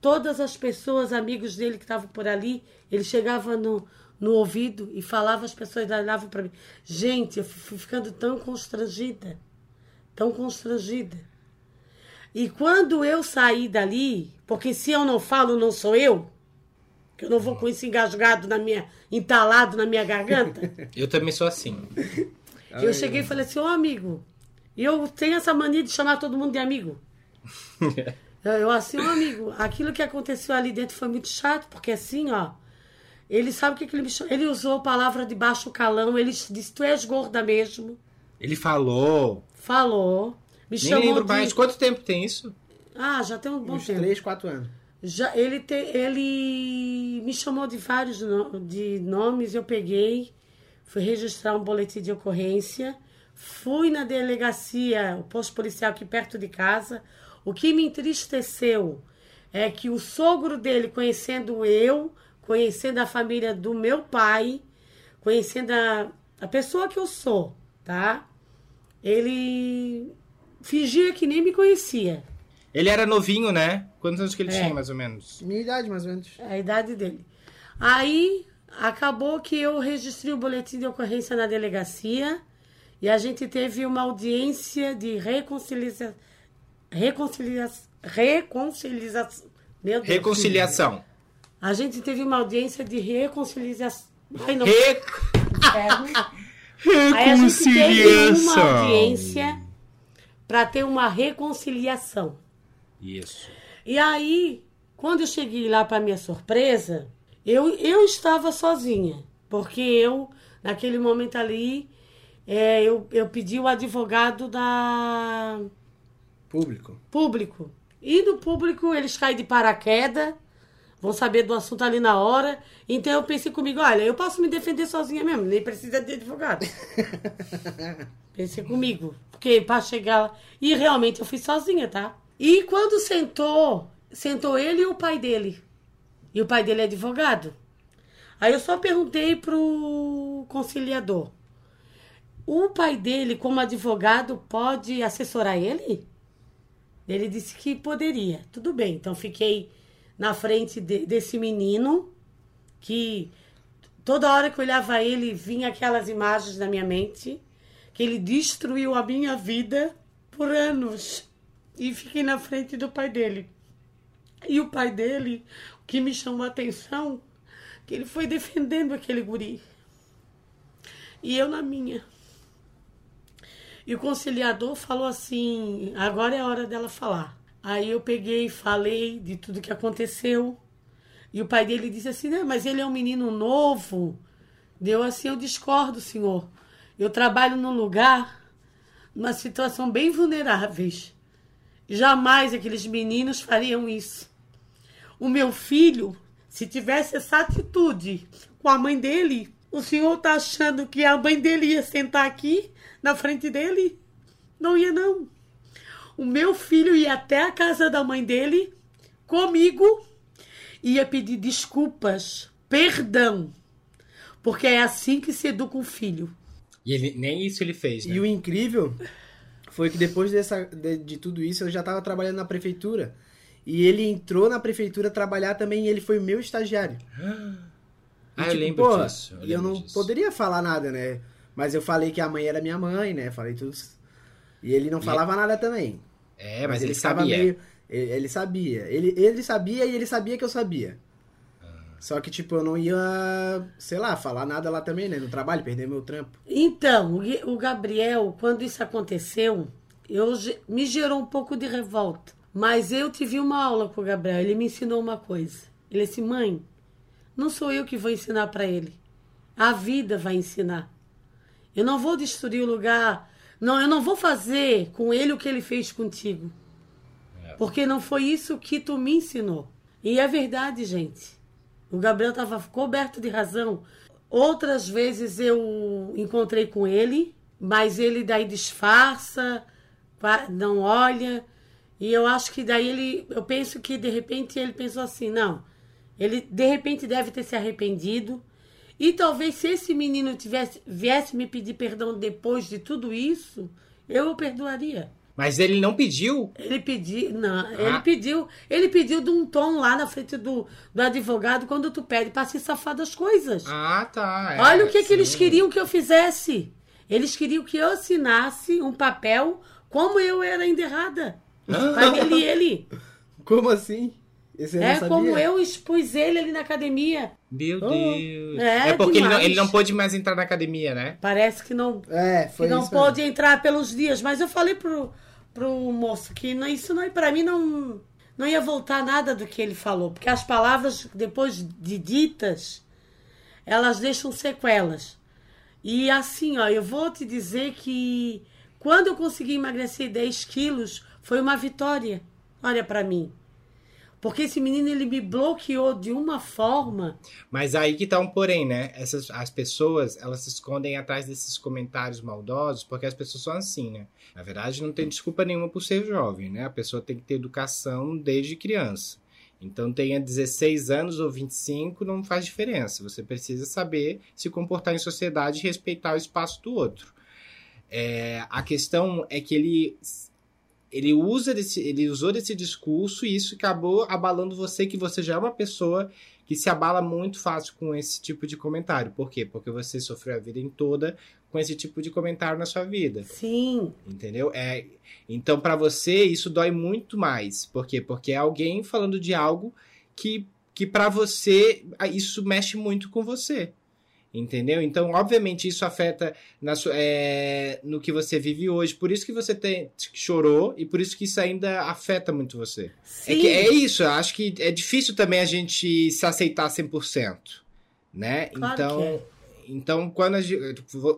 Todas as pessoas, amigos dele que estavam por ali, ele chegava no, no ouvido e falava, as pessoas olhavam para mim. Gente, eu fui ficando tão constrangida, tão constrangida. E quando eu saí dali, porque se eu não falo, não sou eu, que eu não vou com isso engasgado na minha, entalado na minha garganta. Eu também sou assim. Eu cheguei e falei assim, ô amigo, e eu tenho essa mania de chamar todo mundo de amigo. eu, eu, assim, ô amigo, aquilo que aconteceu ali dentro foi muito chato, porque assim, ó, ele sabe o que, que ele me chamou. Ele usou a palavra de baixo calão, ele disse, tu és gorda mesmo. Ele falou. Falou. Me Nem chamou lembro de... mais. Quanto tempo tem isso? Ah, já tem um bom Uns tempo. 3, 4 anos. Já, ele, te, ele me chamou de vários no- de nomes, eu peguei, fui registrar um boletim de ocorrência, fui na delegacia, o posto policial aqui perto de casa. O que me entristeceu é que o sogro dele, conhecendo eu, conhecendo a família do meu pai, conhecendo a, a pessoa que eu sou, tá? Ele fingia que nem me conhecia. Ele era novinho, né? Quantos anos que ele É. tinha, mais ou menos? Minha idade, mais ou menos. É a idade dele. Aí acabou que eu registrei o boletim de ocorrência na delegacia e a gente teve uma audiência de reconciliação. Reconciliação. Reconciliação. Meu Deus. Reconciliação. A gente teve uma audiência de reconciliação. Ai, não. Re... Aí a gente teve uma audiência para ter uma reconciliação. Isso. E aí, quando eu cheguei lá para minha surpresa, eu, eu estava sozinha. Porque eu, naquele momento ali, é, eu, eu pedi o advogado da Público. público. E no público eles caem de paraquedas, vão saber do assunto ali na hora. Então eu pensei comigo, olha, eu posso me defender sozinha mesmo, nem precisa de advogado. pensei comigo, porque para chegar lá. E realmente eu fui sozinha, tá? E quando sentou, sentou ele e o pai dele. E o pai dele é advogado. Aí eu só perguntei pro conciliador. O pai dele, como advogado, pode assessorar ele? Ele disse que poderia. Tudo bem. Então fiquei na frente de- desse menino que toda hora que eu olhava ele vinha aquelas imagens na minha mente que ele destruiu a minha vida por anos. E fiquei na frente do pai dele. E o pai dele, o que me chamou a atenção, que ele foi defendendo aquele guri. E eu na minha. E o conciliador falou assim: agora é a hora dela falar. Aí eu peguei falei de tudo que aconteceu. E o pai dele disse assim: né, mas ele é um menino novo. Deu assim: eu discordo, senhor. Eu trabalho num lugar, numa situação bem vulneráveis. Jamais aqueles meninos fariam isso. O meu filho, se tivesse essa atitude com a mãe dele, o senhor tá achando que a mãe dele ia sentar aqui na frente dele? Não ia, não. O meu filho ia até a casa da mãe dele, comigo, ia pedir desculpas, perdão. Porque é assim que se educa um filho. E ele, nem isso ele fez, né? E o incrível foi que depois dessa, de, de tudo isso, eu já estava trabalhando na prefeitura. E ele entrou na prefeitura trabalhar também e ele foi meu estagiário. Ah, E, eu tipo, lembro pô, disso. E eu não disso. poderia falar nada, né? Mas eu falei que a mãe era minha mãe, né? Falei tudo. E ele não falava nada também. É, mas, ele ficava sabia. meio- ele, ele sabia. Ele, ele sabia e ele sabia que eu sabia. Ah. Só que, tipo, eu não ia, sei lá, falar nada lá também, né? No trabalho, perder meu trampo. Então, o Gabriel, quando isso aconteceu, eu, me gerou um pouco de revolta. Mas eu tive uma aula com o Gabriel. Ele me ensinou uma coisa. Ele disse: mãe, não sou eu que vou ensinar para ele. A vida vai ensinar. Eu não vou destruir o lugar. Não, eu não vou fazer com ele o que ele fez contigo. Porque não foi isso que tu me ensinou. E é verdade, gente. O Gabriel estava coberto de razão. Outras vezes eu encontrei com ele, mas ele daí disfarça, não olha. E eu acho que daí ele. Eu penso que de repente ele pensou assim: não. Ele de repente deve ter se arrependido. E talvez se esse menino tivesse, viesse me pedir perdão depois de tudo isso, eu o perdoaria. Mas ele não pediu? Ele pediu, não, Ah. ele pediu, ele pediu de um tom lá na frente do, do advogado quando tu pede para se safar das coisas. Ah, tá. é, Olha o que, que sim. eles queriam que eu fizesse. Eles queriam que eu assinasse um papel como eu era enterrada. Pai dele e ele. Como assim? Esse eu não É sabia? como eu expus ele ali na academia. Meu Oh. Deus. É, É, porque ele não, ele não pôde mais entrar na academia, né? Parece que não, É, que foi não isso pôde entrar pelos dias. Mas eu falei pro, pro moço que não, isso não, para mim não, não ia voltar nada do que ele falou. Porque as palavras, depois de ditas, elas deixam sequelas. E assim, ó, eu vou te dizer que quando eu consegui emagrecer 10 quilos, foi uma vitória. Olha pra mim. Porque esse menino, ele me bloqueou de uma forma. Mas aí que tá um porém, né? Essas, as pessoas, elas se escondem atrás desses comentários maldosos porque as pessoas são assim, né? Na verdade, não tem desculpa nenhuma por ser jovem, né? A pessoa tem que ter educação desde criança. Então, tenha 16 anos ou 25, não faz diferença. Você precisa saber se comportar em sociedade e respeitar o espaço do outro. É, a questão é que ele ele usa desse, ele usou desse discurso e isso acabou abalando você que você já é uma pessoa que se abala muito fácil com esse tipo de comentário. Por quê? Porque você sofreu a vida em toda com esse tipo de comentário na sua vida, Sim, entendeu? É, então para você isso dói muito mais. Por quê? Porque é alguém falando de algo que que para você isso mexe muito com você. Entendeu? Então, obviamente, isso afeta na sua- é, no que você vive hoje. Por isso que você tem, chorou e por isso que isso ainda afeta muito você. É, sim. que é isso, eu acho que é difícil também a gente se aceitar 100%, né? Claro então, é. Então, quando a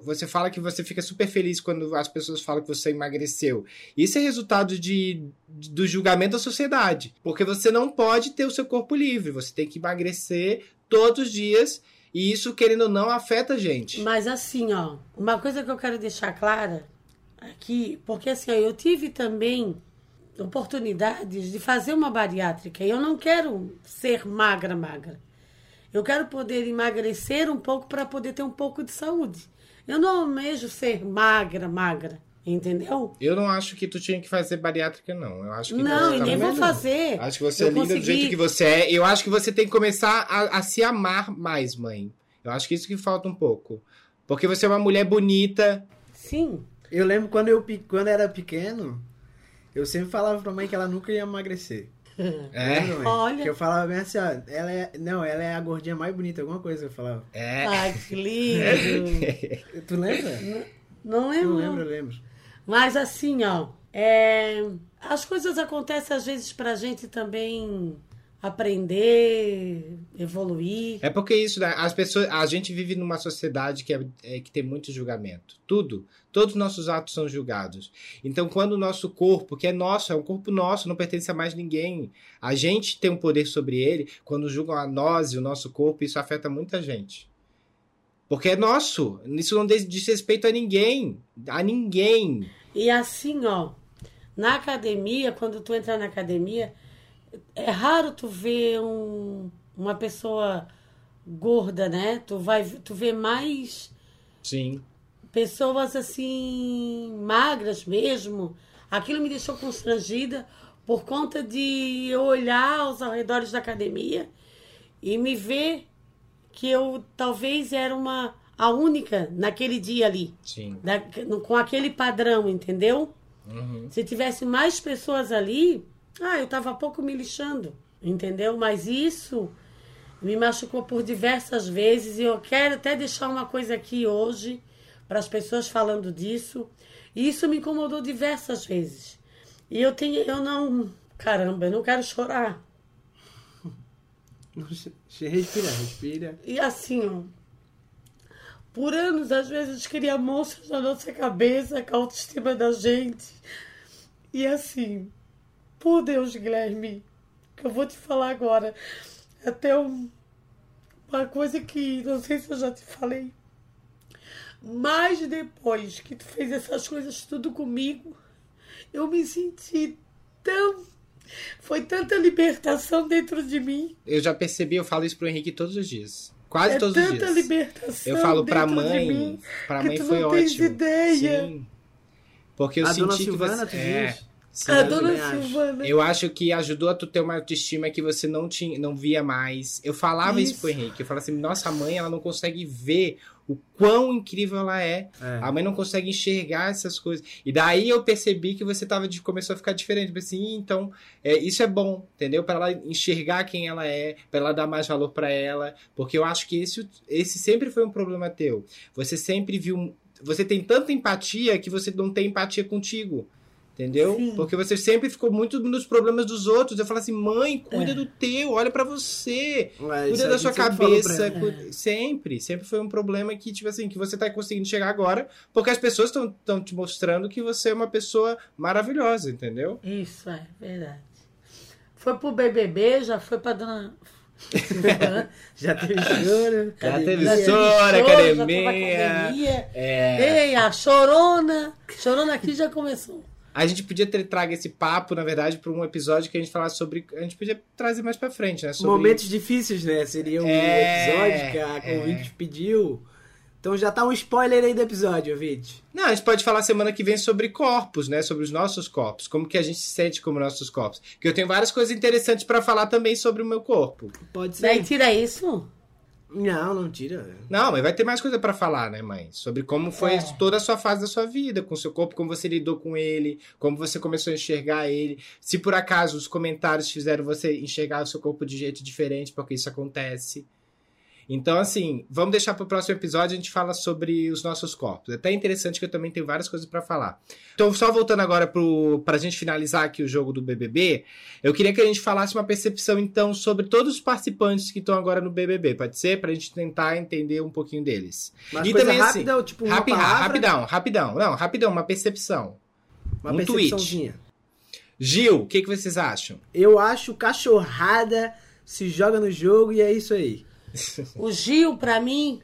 você fala que você fica super feliz quando as pessoas falam que você emagreceu. Isso é resultado de, do julgamento da sociedade. Porque você não pode ter o seu corpo livre. Você tem que emagrecer todos os dias. E isso, querendo ou não, afeta a gente. Mas assim, ó, uma coisa que eu quero deixar clara aqui, porque assim, ó, eu tive também oportunidades de fazer uma bariátrica. E eu não quero ser magra, magra. Eu quero poder emagrecer um pouco para poder ter um pouco de saúde. Eu não almejo ser magra, magra. Entendeu? Eu não acho que tu tinha que fazer bariátrica, não. Eu acho que Não, e tá nem vou fazer. Acho que você Eu é linda do consegui- jeito que você é. Eu acho que você tem que começar a, a se amar mais, mãe. Eu acho que isso que falta um pouco. Porque você é uma mulher bonita. Sim. Eu lembro quando eu quando era pequeno, eu sempre falava pra mãe que ela nunca ia emagrecer. É? Lembra? Olha. Que eu falava bem assim, ó, ela é, não, ela é a gordinha mais bonita, alguma coisa eu falava. É. Ai, que lindo. Tu lembra? Não lembro. Não não. lembro, eu lembro. Mas assim, ó, é, as coisas acontecem às vezes pra gente também aprender, evoluir. É porque isso, né? As pessoas, a gente vive numa sociedade que, é, é- que tem muito julgamento. Tudo. Todos os nossos atos são julgados. Então, quando o nosso corpo, que é nosso, é um corpo nosso, não pertence a mais ninguém, a gente tem um poder sobre ele, quando julgam a nós e o nosso corpo, isso afeta muita gente. Porque é nosso. Isso não diz respeito a ninguém. A ninguém. E assim, ó, na academia, quando tu entra na academia, é raro tu ver um, uma pessoa gorda, né? Tu vai, tu vê mais Sim. pessoas assim magras mesmo. Aquilo me deixou constrangida por conta de eu olhar aos arredores da academia e me ver que eu talvez era uma a única naquele dia ali, Sim. da- com aquele padrão, entendeu? Uhum. Se tivesse mais pessoas ali, ah, eu tava pouco me lixando, entendeu? Mas isso me machucou por diversas vezes e eu quero até deixar uma coisa aqui hoje para as pessoas falando disso. E isso me incomodou diversas vezes. E eu tenho, eu não, caramba, eu não quero chorar. Respira, respira. E assim, ó, por anos, às vezes, cria monstros na nossa cabeça, com a autoestima da gente. E assim, por Deus, Guilherme, que eu vou te falar agora, até um- uma coisa que não sei se eu já te falei. Mas depois que tu fez essas coisas tudo comigo, eu me senti tão. Foi tanta libertação dentro de mim. Eu já percebi, eu falo isso pro Henrique todos os dias. Quase é todos os tanta dias. libertação. Eu falo pra mãe, mim pra que mãe tu foi não tens ótimo. ideia. Sim. Porque eu a senti dona que Silvana, você tu é, diz? sim. A eu dona acho. Silvana. Eu acho que ajudou a tu ter uma autoestima que você não tinha, não via mais. Eu falava isso, Isso. pro Henrique. Eu falava assim, nossa mãe, ela não consegue ver o quão incrível ela é. É. A mãe não consegue enxergar essas coisas. E daí eu percebi que você tava de, começou a ficar diferente. "Ih, então, é, isso é bom, entendeu? Pra ela enxergar quem ela é, pra ela dar mais valor pra ela. Porque eu acho que esse, esse sempre foi um problema teu. Você sempre viu. Você tem tanta empatia que você não tem empatia contigo. Entendeu? Sim. Porque você sempre ficou muito nos problemas dos outros. Eu falo assim, mãe, cuida É. do teu, olha pra você. É, isso Cuida da sua cabeça. cu- Sempre. Sempre foi um problema que, tipo assim, que você tá conseguindo chegar agora, porque as pessoas estão te mostrando que você é uma pessoa maravilhosa, entendeu? Isso, é verdade. Foi pro BBB, já foi pra dona... Já teve choro. Já teve já academia. academia. É. Ei, a chorona. Chorona aqui já começou. A gente podia ter trago esse papo, na verdade, para um episódio que a gente falasse sobre. A gente podia trazer mais pra frente, né? Sobre... Momentos difíceis, né? Seria um É, episódio que a é. convite pediu. Então já tá um spoiler aí do episódio, ouvinte. Não, a gente pode falar semana que vem sobre corpos, né? Sobre os nossos corpos. Como que a gente se sente como nossos corpos. Que eu tenho várias coisas interessantes pra falar também sobre o meu corpo. Pode ser. Daí tira isso. Não, não tira. Não, mas vai ter mais coisa pra falar, né, mãe? Sobre como foi É. toda a sua fase da sua vida, com o seu corpo, como você lidou com ele, como você começou a enxergar ele. Se por acaso os comentários fizeram você enxergar o seu corpo de jeito diferente, porque isso acontece. Então, assim, vamos deixar para o próximo episódio a gente fala sobre os nossos corpos. É até interessante que eu também tenho várias coisas para falar. Então, só voltando agora para a gente finalizar aqui o jogo do BBB, eu queria que a gente falasse uma percepção, então, sobre todos os participantes que estão agora no BBB. Pode ser? Para a gente tentar entender um pouquinho deles. Mas e também, assim, rápida ou tipo uma Rapi- palavra? Rapidão, rapidão. Não, rapidão, uma percepção. Uma um percepçãozinha. Gil, o que, que vocês acham? Eu acho cachorrada se joga no jogo e é isso aí. O Gil, pra mim,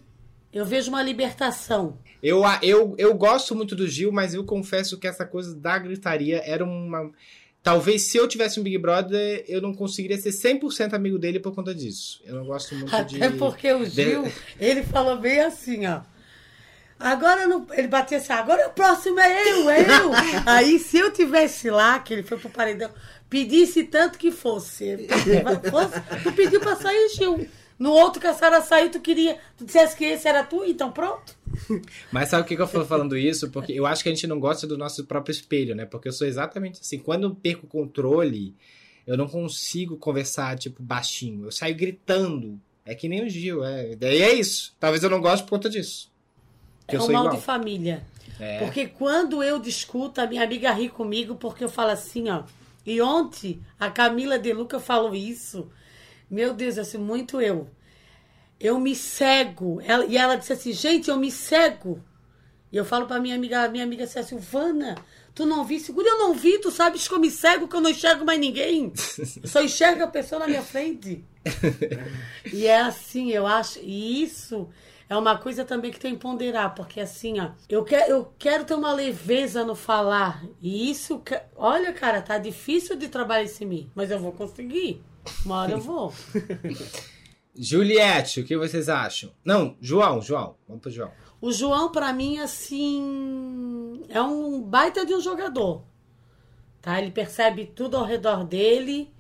eu vejo uma libertação. Eu, eu, eu gosto muito do Gil, mas eu confesso que essa coisa da gritaria era uma. Talvez se eu tivesse um Big Brother, eu não conseguiria ser 100% amigo dele por conta disso. Eu não gosto muito de. Até porque o Gil, ele falou bem assim, ó. Agora não, ele batia assim, agora o próximo é eu, é eu. Aí se eu tivesse lá, que ele foi pro paredão, pedisse tanto que fosse, fosse tu pediu pra sair, Gil. No outro que a Sara saiu, tu queria, tu dissesse que esse era tu, então pronto. Mas sabe o que que eu tô falando isso? Porque eu acho que a gente não gosta do nosso próprio espelho, né? Porque eu sou exatamente assim. Quando eu perco o controle, eu não consigo conversar, tipo, baixinho. Eu saio gritando. É que nem o Gil, é. Daí é isso. Talvez eu não goste por conta disso. É um mal igual. de família. É. Porque quando eu discuto, a minha amiga ri comigo, porque eu falo assim, ó. E ontem a Camila De Luca falou isso. Meu Deus, assim, muito eu. Eu me cego. Ela- e ela disse assim, gente, eu me cego. E eu falo pra minha amiga, minha amiga assim, Silvana, tu não vi? Segura, eu não vi, tu sabes que eu me cego, que eu não enxergo mais ninguém. Eu só enxergo a pessoa na minha frente. E é assim, eu acho. E isso é uma coisa também que tem que ponderar, porque assim, ó, eu, quero eu quero ter uma leveza no falar. E isso, que- olha, cara, tá difícil de trabalhar isso em mim, mas eu vou conseguir. Uma hora eu vou. Juliette, o que vocês acham? Não, João, João. Vamos pro João. O João, pra mim, assim, é um baita de um jogador. Tá? Ele percebe tudo ao redor dele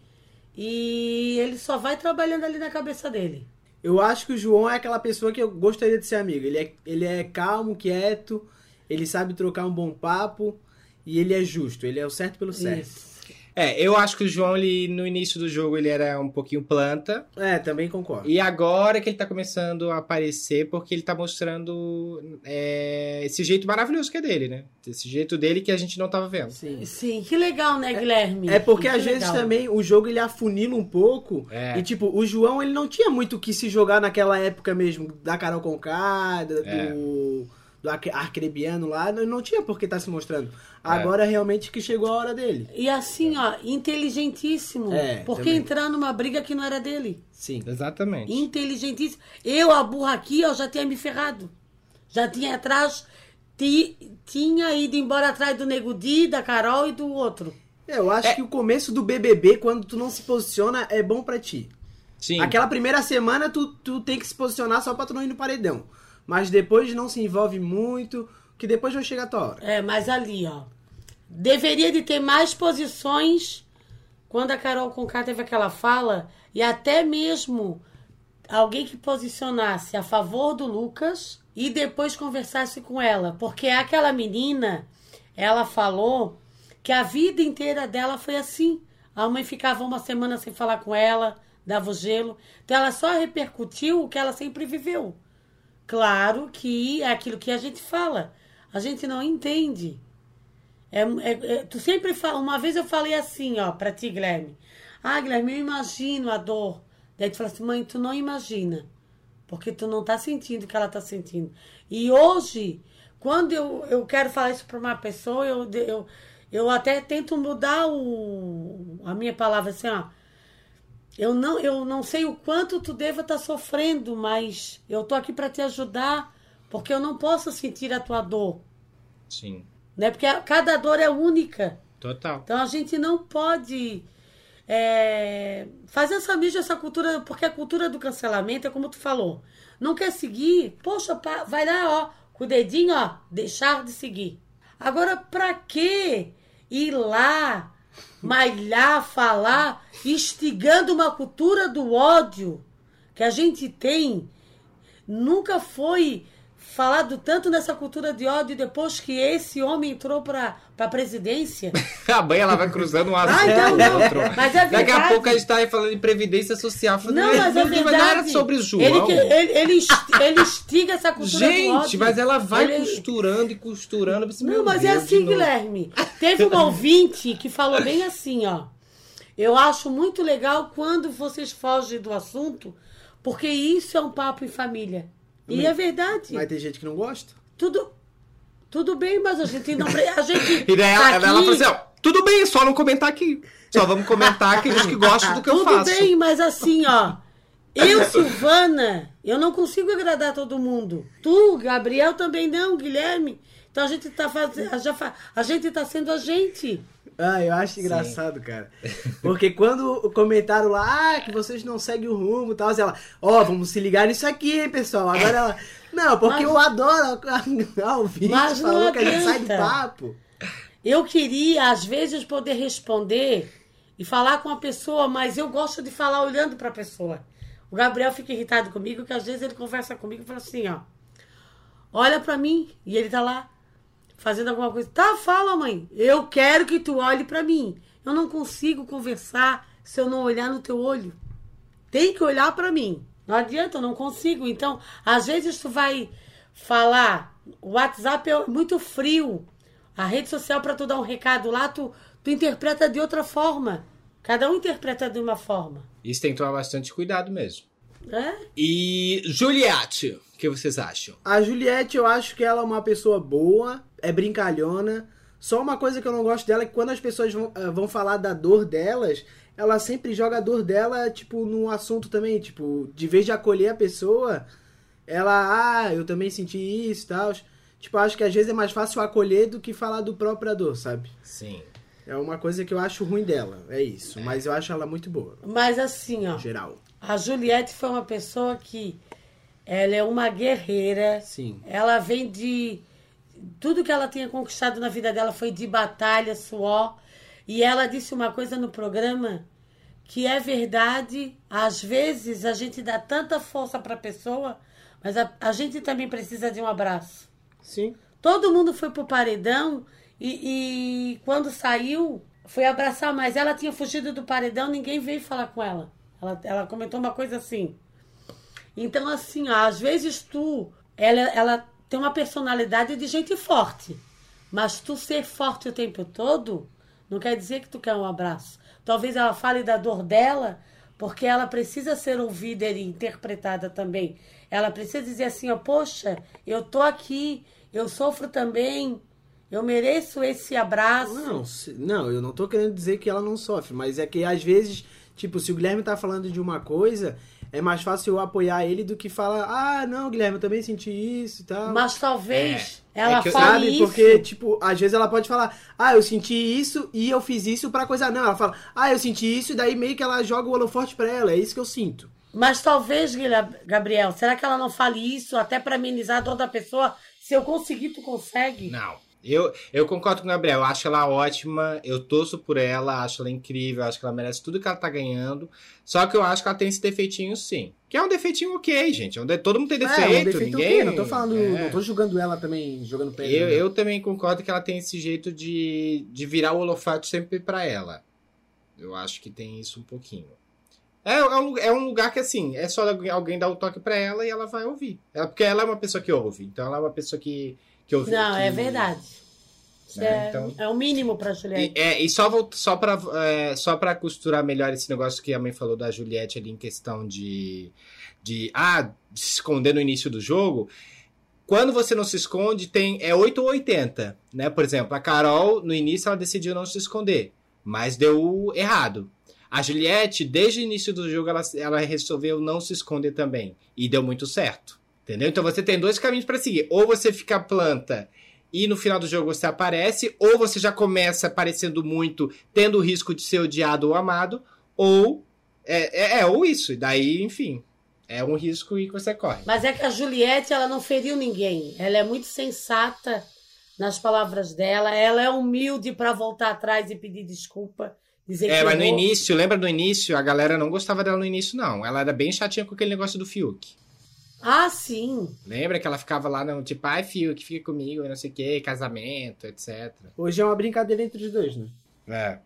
e ele só vai trabalhando ali na cabeça dele. Eu acho que o João é aquela pessoa que eu gostaria de ser amigo. Ele é, ele é calmo, quieto, ele sabe trocar um bom papo e ele é justo. Ele é o certo pelo certo. Isso. É, eu acho que o João, ele, no início do jogo, ele era um pouquinho planta. É, também concordo. E agora que ele tá começando a aparecer, porque ele tá mostrando é, esse jeito maravilhoso que é dele, né? Esse jeito dele que a gente não tava vendo. Sim. Sim, que legal, né, Guilherme? É porque Que às vezes também o jogo ele afunila um pouco. É. E tipo, o João ele não tinha muito o que se jogar naquela época mesmo, da Carol Conká, do, É. do Arcrebiano lá, não, não tinha por que tá se mostrando. É. Agora realmente que chegou a hora dele. E assim, ó, inteligentíssimo. É, porque também. entrar numa briga que não era dele. Sim. Exatamente. Inteligentíssimo. Eu, a burra aqui, eu já tinha me ferrado. Já tinha atrás. ti- tinha ido embora atrás do Nego Di, da Carol e do outro. Eu acho que o começo do BBB, quando tu não se posiciona, é bom pra ti. Sim. Aquela primeira semana tu, tu tem que se posicionar só pra tu não ir no paredão. Mas depois não se envolve muito, que depois vai chegar a tua hora. É, mas ali, ó. Deveria de ter mais posições quando a Carol Conká teve aquela fala e até mesmo alguém que posicionasse a favor do Lucas e depois conversasse com ela. Porque aquela menina, ela falou que a vida inteira dela foi assim. A mãe ficava uma semana sem falar com ela, dava o gelo. Então ela só repercutiu o que ela sempre viveu. Claro que é aquilo que a gente fala. A gente não entende. É, é- é- tu sempre fala. Uma vez eu falei assim, ó, pra ti, Guilherme. Ah, Guilherme, eu imagino a dor. Daí tu fala assim, mãe, tu não imagina. Porque tu não tá sentindo o que ela tá sentindo. E hoje, quando eu, eu quero falar isso pra uma pessoa, eu, eu, eu até tento mudar o, a minha palavra assim, ó. Eu não, eu não sei o quanto tu deva estar sofrendo, mas eu tô aqui para te ajudar, porque eu não posso sentir a tua dor, Sim. né? Porque cada dor é única. Total. Então a gente não pode é, fazer essa mídia, essa cultura, porque a cultura do cancelamento é como tu falou. Não quer seguir? Poxa, vai lá, ó, com o dedinho, ó, deixar de seguir. Agora, pra que ir lá, malhar, falar, instigando uma cultura do ódio que a gente tem? Nunca foi falado tanto nessa cultura de ódio depois que esse homem entrou pra, pra presidência. A mãe ela vai cruzando um assunto Ah, então não. outro. Mas é Daqui a verdade. pouco a gente tá aí falando em previdência social. Falando, Não, mas é não era verdade. sobre o João. Ele, ele, ele, ele instiga essa cultura do Gente, ódio. mas ela vai Ele- costurando e costurando. Pensei, Não, mas é Deus, assim, de novo. Guilherme. Teve um ouvinte que falou bem assim, ó. Eu acho muito legal quando vocês fogem do assunto, porque isso é um papo em família. E é verdade. Mas tem gente que não gosta. Tudo, tudo bem, mas a gente não. A gente E daí ela, tá ela aqui- falou assim, ó, tudo bem, só não comentar aqui. Só vamos comentar aqueles que gostam do que eu Tudo faço. bem, mas assim, ó. Eu, Silvana, eu não consigo agradar todo mundo. Tu, Gabriel, também não, Guilherme. Então a gente tá fazendo. A gente tá sendo a gente. Ah, eu acho engraçado, cara. Porque quando comentaram lá, ah, que vocês não seguem o rumo e tal, ela, ó, vamos se ligar nisso aqui, hein, pessoal. Agora ela, não, porque Mas- eu adoro a ouvinte, Mas não falou que a gente sai do adianta. papo. Eu queria, às vezes, poder responder e falar com a pessoa, mas eu gosto de falar olhando para a pessoa. O Gabriel fica irritado comigo, que às vezes ele conversa comigo e fala assim, ó. Olha para mim. E ele tá lá fazendo alguma coisa. Tá, fala, mãe. Eu quero que tu olhe para mim. Eu não consigo conversar se eu não olhar no teu olho. Tem que olhar para mim. Não adianta, eu não consigo. Então, às vezes tu vai falar, o WhatsApp é muito frio. A rede social para tu dar um recado lá, tu, tu interpreta de outra forma. Cada um interpreta de uma forma. Isso tem que tomar bastante cuidado mesmo. É? E Juliette, o que vocês acham? A Juliette, eu acho que ela é uma pessoa boa, é brincalhona. Só uma coisa que eu não gosto dela é que quando as pessoas vão, ah, vão falar da dor delas, ela sempre joga a dor dela, tipo, num assunto também. Tipo, de vez de acolher a pessoa, ela, ah, eu também senti isso e tal. Tipo, eu acho que às vezes é mais fácil acolher do que falar do próprio dor, sabe? Sim. É uma coisa que eu acho ruim dela, é isso. Mas eu acho ela muito boa, Mas assim, ó. geral. A Juliette foi uma pessoa que ela é uma guerreira. Sim. Ela vem de tudo que ela tinha conquistado na vida dela foi de batalha, suor. E ela disse uma coisa no programa que é verdade. Às vezes a gente dá tanta força para a pessoa, mas a, a gente também precisa de um abraço. Sim. Todo mundo foi pro paredão e, e quando saiu foi abraçar, mas ela tinha fugido do paredão, ninguém veio falar com ela. Ela, ela comentou uma coisa assim. Então, assim, ó, às vezes tu, ela, ela tem uma personalidade de gente forte, mas tu ser forte o tempo todo não quer dizer que tu quer um abraço. Talvez ela fale da dor dela, porque ela precisa ser ouvida e interpretada também. Ela precisa dizer assim, ó, poxa, eu tô aqui, eu sofro também, eu mereço esse abraço. Não, não, eu não tô querendo dizer que ela não sofre, mas é que às vezes, tipo, se o Guilherme tá falando de uma coisa, é mais fácil eu apoiar ele do que falar, ah, não, Guilherme, eu também senti isso e tal. Mas talvez É, ela é que eu- fale Sabe? isso. Porque, tipo, às vezes ela pode falar, ah, eu senti isso e eu fiz isso pra coisa. Não, ela fala, ah, eu senti isso e daí meio que ela joga o holoforte pra ela, é isso que eu sinto. Mas talvez, Guilherme- Gabriel, será que ela não fale isso até para amenizar a dor da pessoa? Se eu conseguir, tu consegue? Não. Eu, eu concordo com o Gabriel, eu acho ela ótima, eu torço por ela, acho ela incrível, acho que ela merece tudo que ela tá ganhando. Só que eu acho que ela tem esse defeitinho sim. Que é um defeitinho ok, gente. é um de- Todo mundo tem defeito, é, um defeito ninguém. quê? Não tô falando, é. não tô julgando ela também, jogando pedra. Eu, não. eu também concordo que ela tem esse jeito de, de virar o holofote sempre pra ela. Eu acho que tem isso um pouquinho. É, é, um, é um lugar que, assim, é só alguém- dar o toque pra ela e ela vai ouvir. Ela, porque ela é uma pessoa que ouve. Então ela é uma pessoa que, que ouve. Não, que- é verdade. Né, é, então- é o mínimo pra Juliette. E, é, e só, volt- só, pra, é, só pra costurar melhor esse negócio que a mãe falou da Juliette ali em questão de, de, ah, se esconder no início do jogo. Quando você não se esconde, tem é 8 ou 80, né? Por exemplo, a Carol, no início, ela decidiu não se esconder, mas deu errado. A Juliette, desde o início do jogo, ela, ela resolveu não se esconder também. E deu muito certo. Entendeu? Então você tem dois caminhos pra seguir. Ou você fica planta e no final do jogo você aparece, ou você já começa aparecendo muito, tendo o risco de ser odiado ou amado, ou é, é, é ou isso. E daí, enfim, é um risco que você corre. Mas é que a Juliette, ela não feriu ninguém. Ela é muito sensata nas palavras dela. Ela é humilde pra voltar atrás e pedir desculpa. Dizer É, que mas no início, lembra no início? A galera não gostava dela no início, não. Ela era bem chatinha com aquele negócio do Fiuk. Ah, sim. Lembra que ela ficava lá, no tipo, ai, fio, que fica comigo, não sei o que, casamento, etc. Hoje é uma brincadeira entre os dois, né? É.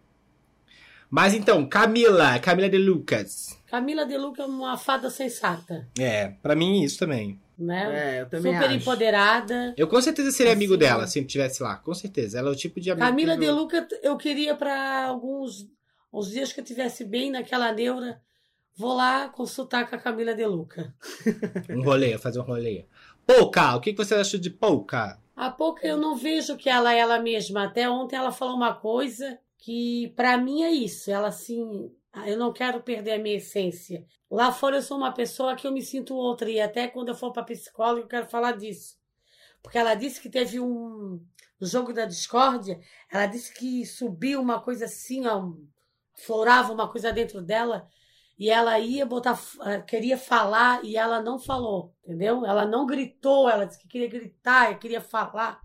Mas então, Camila, Camila de Lucas. Camila De Luca é uma fada sensata, É, pra mim isso também. né? É, eu também Super acho. empoderada. Eu com certeza seria amigo Sim. dela se estivesse lá, com certeza. Ela é o tipo de amigo. Camila que De eu- Luca, eu queria para alguns uns dias que eu tivesse bem naquela neura, vou lá consultar com a Camila De Luca. Um rolê, fazer um rolê. Pouca, o que você achou de Pouca? Há pouco eu não vejo que ela é ela mesma. Até ontem ela falou uma coisa que pra mim é isso. Ela assim, ah, eu não quero perder a minha essência. Lá fora eu sou uma pessoa que eu me sinto outra e até quando eu for para psicóloga eu quero falar disso. Porque ela disse que teve um no jogo da discórdia, ela disse que subiu uma coisa assim, ó, florava uma coisa dentro dela e ela ia botar, eh, queria falar e ela não falou, entendeu? Ela não gritou, ela disse que queria gritar, queria falar.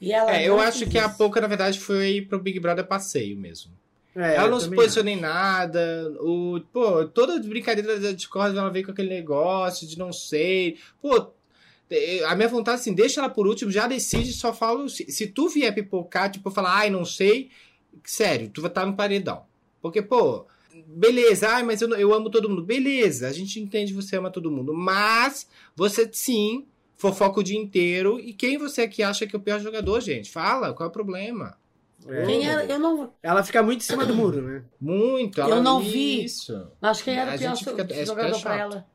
E ela É, eu acho que a isso. Pouca, na verdade, foi pro Big Brother passeio mesmo. É, ela não se posicionou em nada. O, pô, toda brincadeira da Discord ela veio com aquele negócio de não sei. Pô, a minha vontade assim, deixa ela por último, já decide, só falo. Se, se tu vier pipocar, tipo, falar, ai, não sei, sério, tu vai estar no paredão. Porque, pô, beleza, ai, mas eu, não- eu amo todo mundo. Beleza, a gente entende que você ama todo mundo. Mas você sim fofoca o dia inteiro. E quem você aqui acha que é o pior jogador, gente? Fala, qual é o problema? É. Quem era? Eu não. Ela fica muito em cima do muro, né? Muito. Eu ela- não vi. Isso. Acho que era A o pior fica- é jogador pra ela.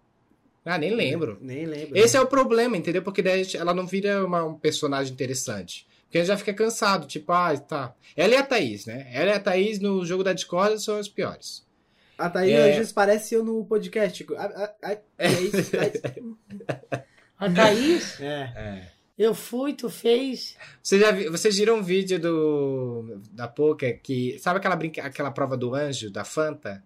Ah, nem lembro. Nem lembro. Esse é o problema, entendeu? Porque daí gente- ela não vira uma- um personagem interessante. Porque a gente já fica cansado, tipo, ah, tá. Ela e a Thaís, né? Ela e a Thaís no jogo da Discord são as piores. A Thaís É. às vezes parece eu no podcast. ah, ah, ah, é isso, Thaís. A Thaís, É. eu fui, tu fez. Você já vi- vocês viram um vídeo do da Poca que. Sabe aquela, brinca, aquela prova do anjo, da Fanta?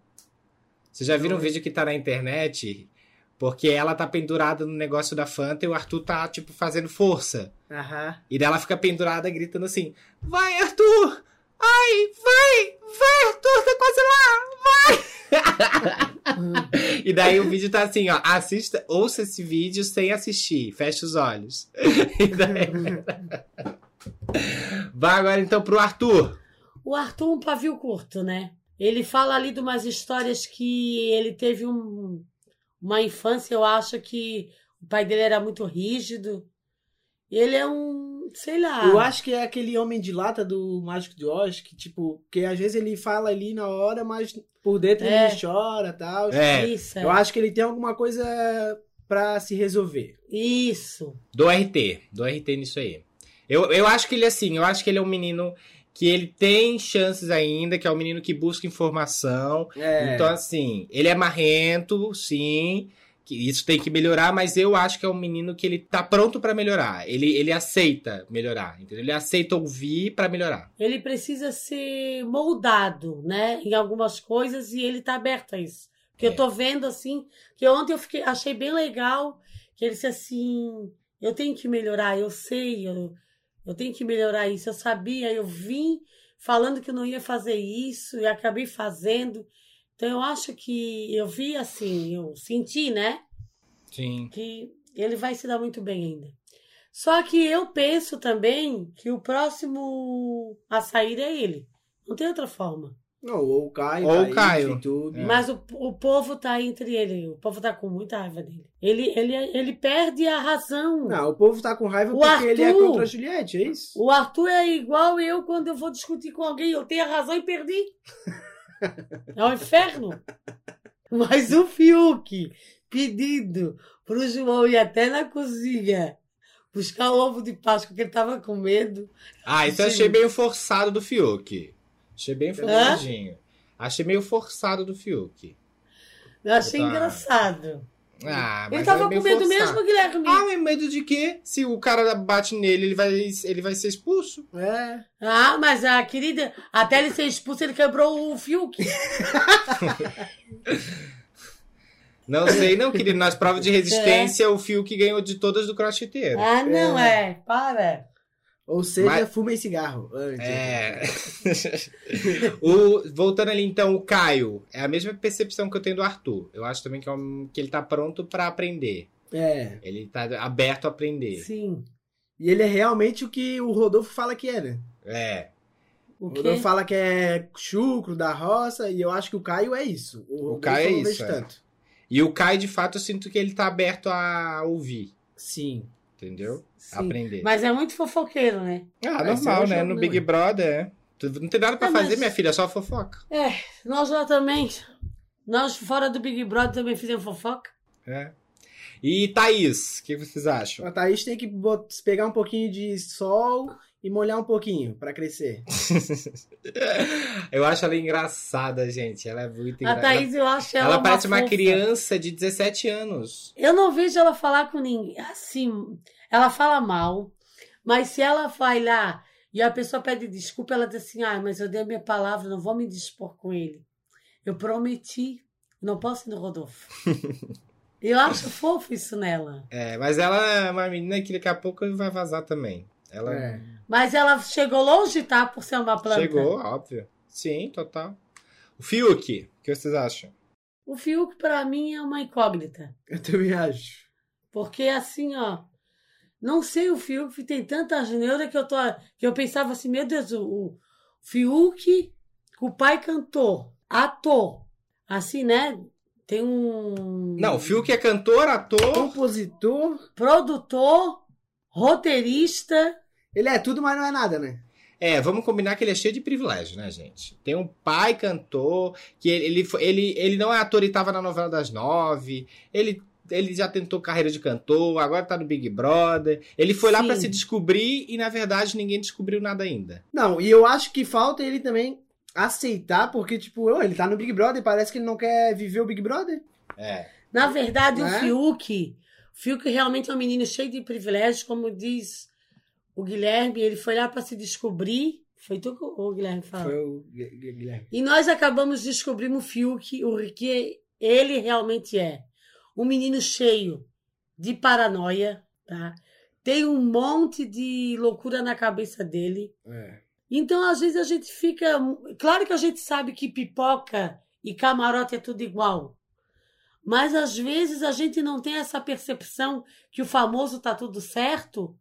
Vocês já viram um vídeo que tá na internet? Porque ela tá pendurada no negócio da Fanta e o Arthur tá, tipo, fazendo força. Aham. E daí ela fica pendurada gritando assim: Vai, Arthur! Ai, vai! Vai, Arthur, tá quase lá! Vai! e daí o vídeo tá assim, ó. Assista, ouça esse vídeo sem assistir. Fecha os olhos. E daí- Vai agora então pro Arthur. O Arthur, um pavio curto, né? Ele fala ali de umas histórias que ele teve um- uma infância, eu acho que o pai dele era muito rígido. Ele é um, sei lá. Eu acho que é aquele homem de lata do Mágico de Oz, que, tipo, que às vezes ele fala ali na hora, mas por dentro É. ele chora e tal. É, Isso, é. Eu acho que ele tem alguma coisa pra se resolver. Isso. do RT. Do RT nisso aí. Eu, eu acho que ele, assim, eu acho que ele é um menino que ele tem chances ainda, que é um menino que busca informação. É. Então, assim, ele é marrento, sim. Que isso tem que melhorar, mas eu acho que é um menino que ele tá pronto pra melhorar. Ele, ele aceita melhorar, entendeu? Ele aceita ouvir pra melhorar. Ele precisa ser moldado, né? Em algumas coisas e ele tá aberto a isso. Porque É. eu tô vendo assim, que ontem eu fiquei, achei bem legal que ele disse assim, eu tenho que melhorar, eu sei, eu, eu tenho que melhorar isso, eu sabia, eu vim falando que não ia fazer isso e acabei fazendo. Então eu acho que eu vi assim, eu senti, né? Sim. que ele vai se dar muito bem ainda. Só que eu penso também que o próximo a sair é ele. Não tem outra forma. Não, ou o Caio. Ou o Thaís, Caio. YouTube. É. Mas o, o povo tá entre ele. O povo tá com muita raiva dele. Ele, ele, ele perde a razão. Não, o povo tá com raiva O porque ele é Arthur- contra a Juliette, é isso? O Arthur é igual eu quando eu vou discutir com alguém. Eu tenho a razão e perdi. É um inferno. Mas o Fiuk pedindo pro João ir até na cozinha buscar o ovo de Páscoa, que ele tava com medo. Ah, isso Sim. achei meio forçado do Fiuk. Achei bem forçadinho. Achei meio forçado do Fiuk. Eu achei Tá. engraçado. Ah, mas ele tava é com medo forçado. mesmo, Guilherme. Ah, mas medo de quê? Se o cara bate nele, ele vai, ele vai ser expulso? É. Ah, mas a querida, até ele ser expulso, ele quebrou o Fiuk. Não sei, não, querido. Nas provas de resistência, o Fiuk ganhou de todas do crossfiteiro. Ah, não é. Para. Ou seja, Mas- fumem cigarro. antes. É. o, voltando ali, então, o Caio. É a mesma percepção que eu tenho do Arthur. Eu acho também que, é um- que ele tá pronto pra aprender. É. Ele tá aberto a aprender. Sim. E ele é realmente o que o Rodolfo fala que é, né? É. O O? Rodolfo fala que é chucro da roça, e eu acho que o Caio é isso. O, Rodolfo Caio é isso, é. tanto. E o Kai, de fato, eu sinto que ele tá aberto a ouvir. Sim. Entendeu? Sim. Aprender. Mas é muito fofoqueiro, né? Ah, É, normal, é né? jogo, No Big? Brother, é. Não tem nada pra É, fazer, mas- minha filha, é só fofoca. É, nós lá também. Nós fora do Big Brother também fizemos fofoca. É. E Thaís, o que vocês acham? A Thaís tem que bot- pegar um pouquinho de sol e molhar um pouquinho pra crescer. eu acho ela engraçada, gente. Ela é muito A engraçada. Thaís, eu acho ela, ela. ela parece uma fofa. criança de 17 anos. Eu não vejo ela falar com ninguém. Assim, ela fala mal, mas se ela vai lá e a pessoa pede desculpa, ela diz assim: ah, mas eu dei a minha palavra, não vou me dispor com ele. Eu prometi, não posso ir no Rodolfo. eu acho fofo isso nela. É, mas ela é uma menina que daqui a pouco vai vazar também. Ela É. Mas ela chegou longe, tá? Por ser uma planta. chegou, óbvio. Sim, total. O Fiuk, o que vocês acham? O Fiuk, pra mim, é uma incógnita. Eu também acho. Porque assim, ó. Não sei o Fiuk tem tanta neura que eu tô. Que eu pensava assim, meu Deus, o, o Fiuk, o pai cantor, ator. Assim, né? Tem um. Não, o Fiuk é cantor, ator. Compositor, Produtor, roteirista. ele é tudo, mas não é nada, né? É, vamos combinar que ele é cheio de privilégio, né, gente? Tem um pai cantor, que ele, ele, ele, ele não é ator e tava na novela das nove. Ele, ele já tentou carreira de cantor, agora tá no Big Brother. Ele foi lá Sim. pra se descobrir e, na verdade, ninguém descobriu nada ainda. Não, e eu acho que falta ele também aceitar, porque, tipo, ô, ele tá no Big Brother e parece que ele não quer viver o Big Brother. É. Na verdade, Né? o Fiuk. O Fiuk realmente é um menino cheio de privilégios, como diz o Guilherme. Ele foi lá pra se descobrir. Foi tu que o Guilherme falou? Foi o Gu- Gu- Guilherme. E nós acabamos descobrindo o Fiuk, o que ele realmente é. Um menino cheio de paranoia, tá? Tem um monte de loucura na cabeça dele. É. Então, às vezes, a gente fica. Claro que a gente sabe que pipoca e camarote é tudo igual. Mas às vezes a gente não tem essa percepção que o famoso tá tudo certo.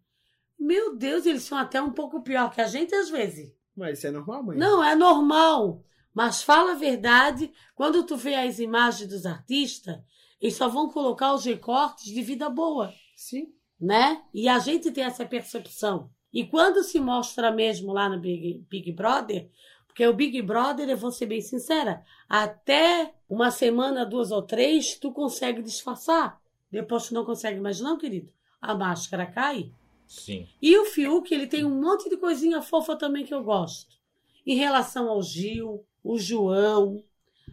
Meu Deus, eles são até um pouco pior que a gente às vezes. Mas isso é normal, mãe. Não, é normal. Mas fala a verdade, quando tu vê as imagens dos artistas, eles só vão colocar os recortes de vida boa, Sim. né? E a gente tem essa percepção. E quando se mostra mesmo lá no Big, Big Brother, porque o Big Brother, eu vou ser bem sincera, até uma semana, duas ou três, tu consegue disfarçar. Depois tu não consegue mais não, querido. A máscara cai. Sim. E o Fiuk, ele tem um monte de coisinha fofa também que eu gosto. Em relação ao Gil, o João,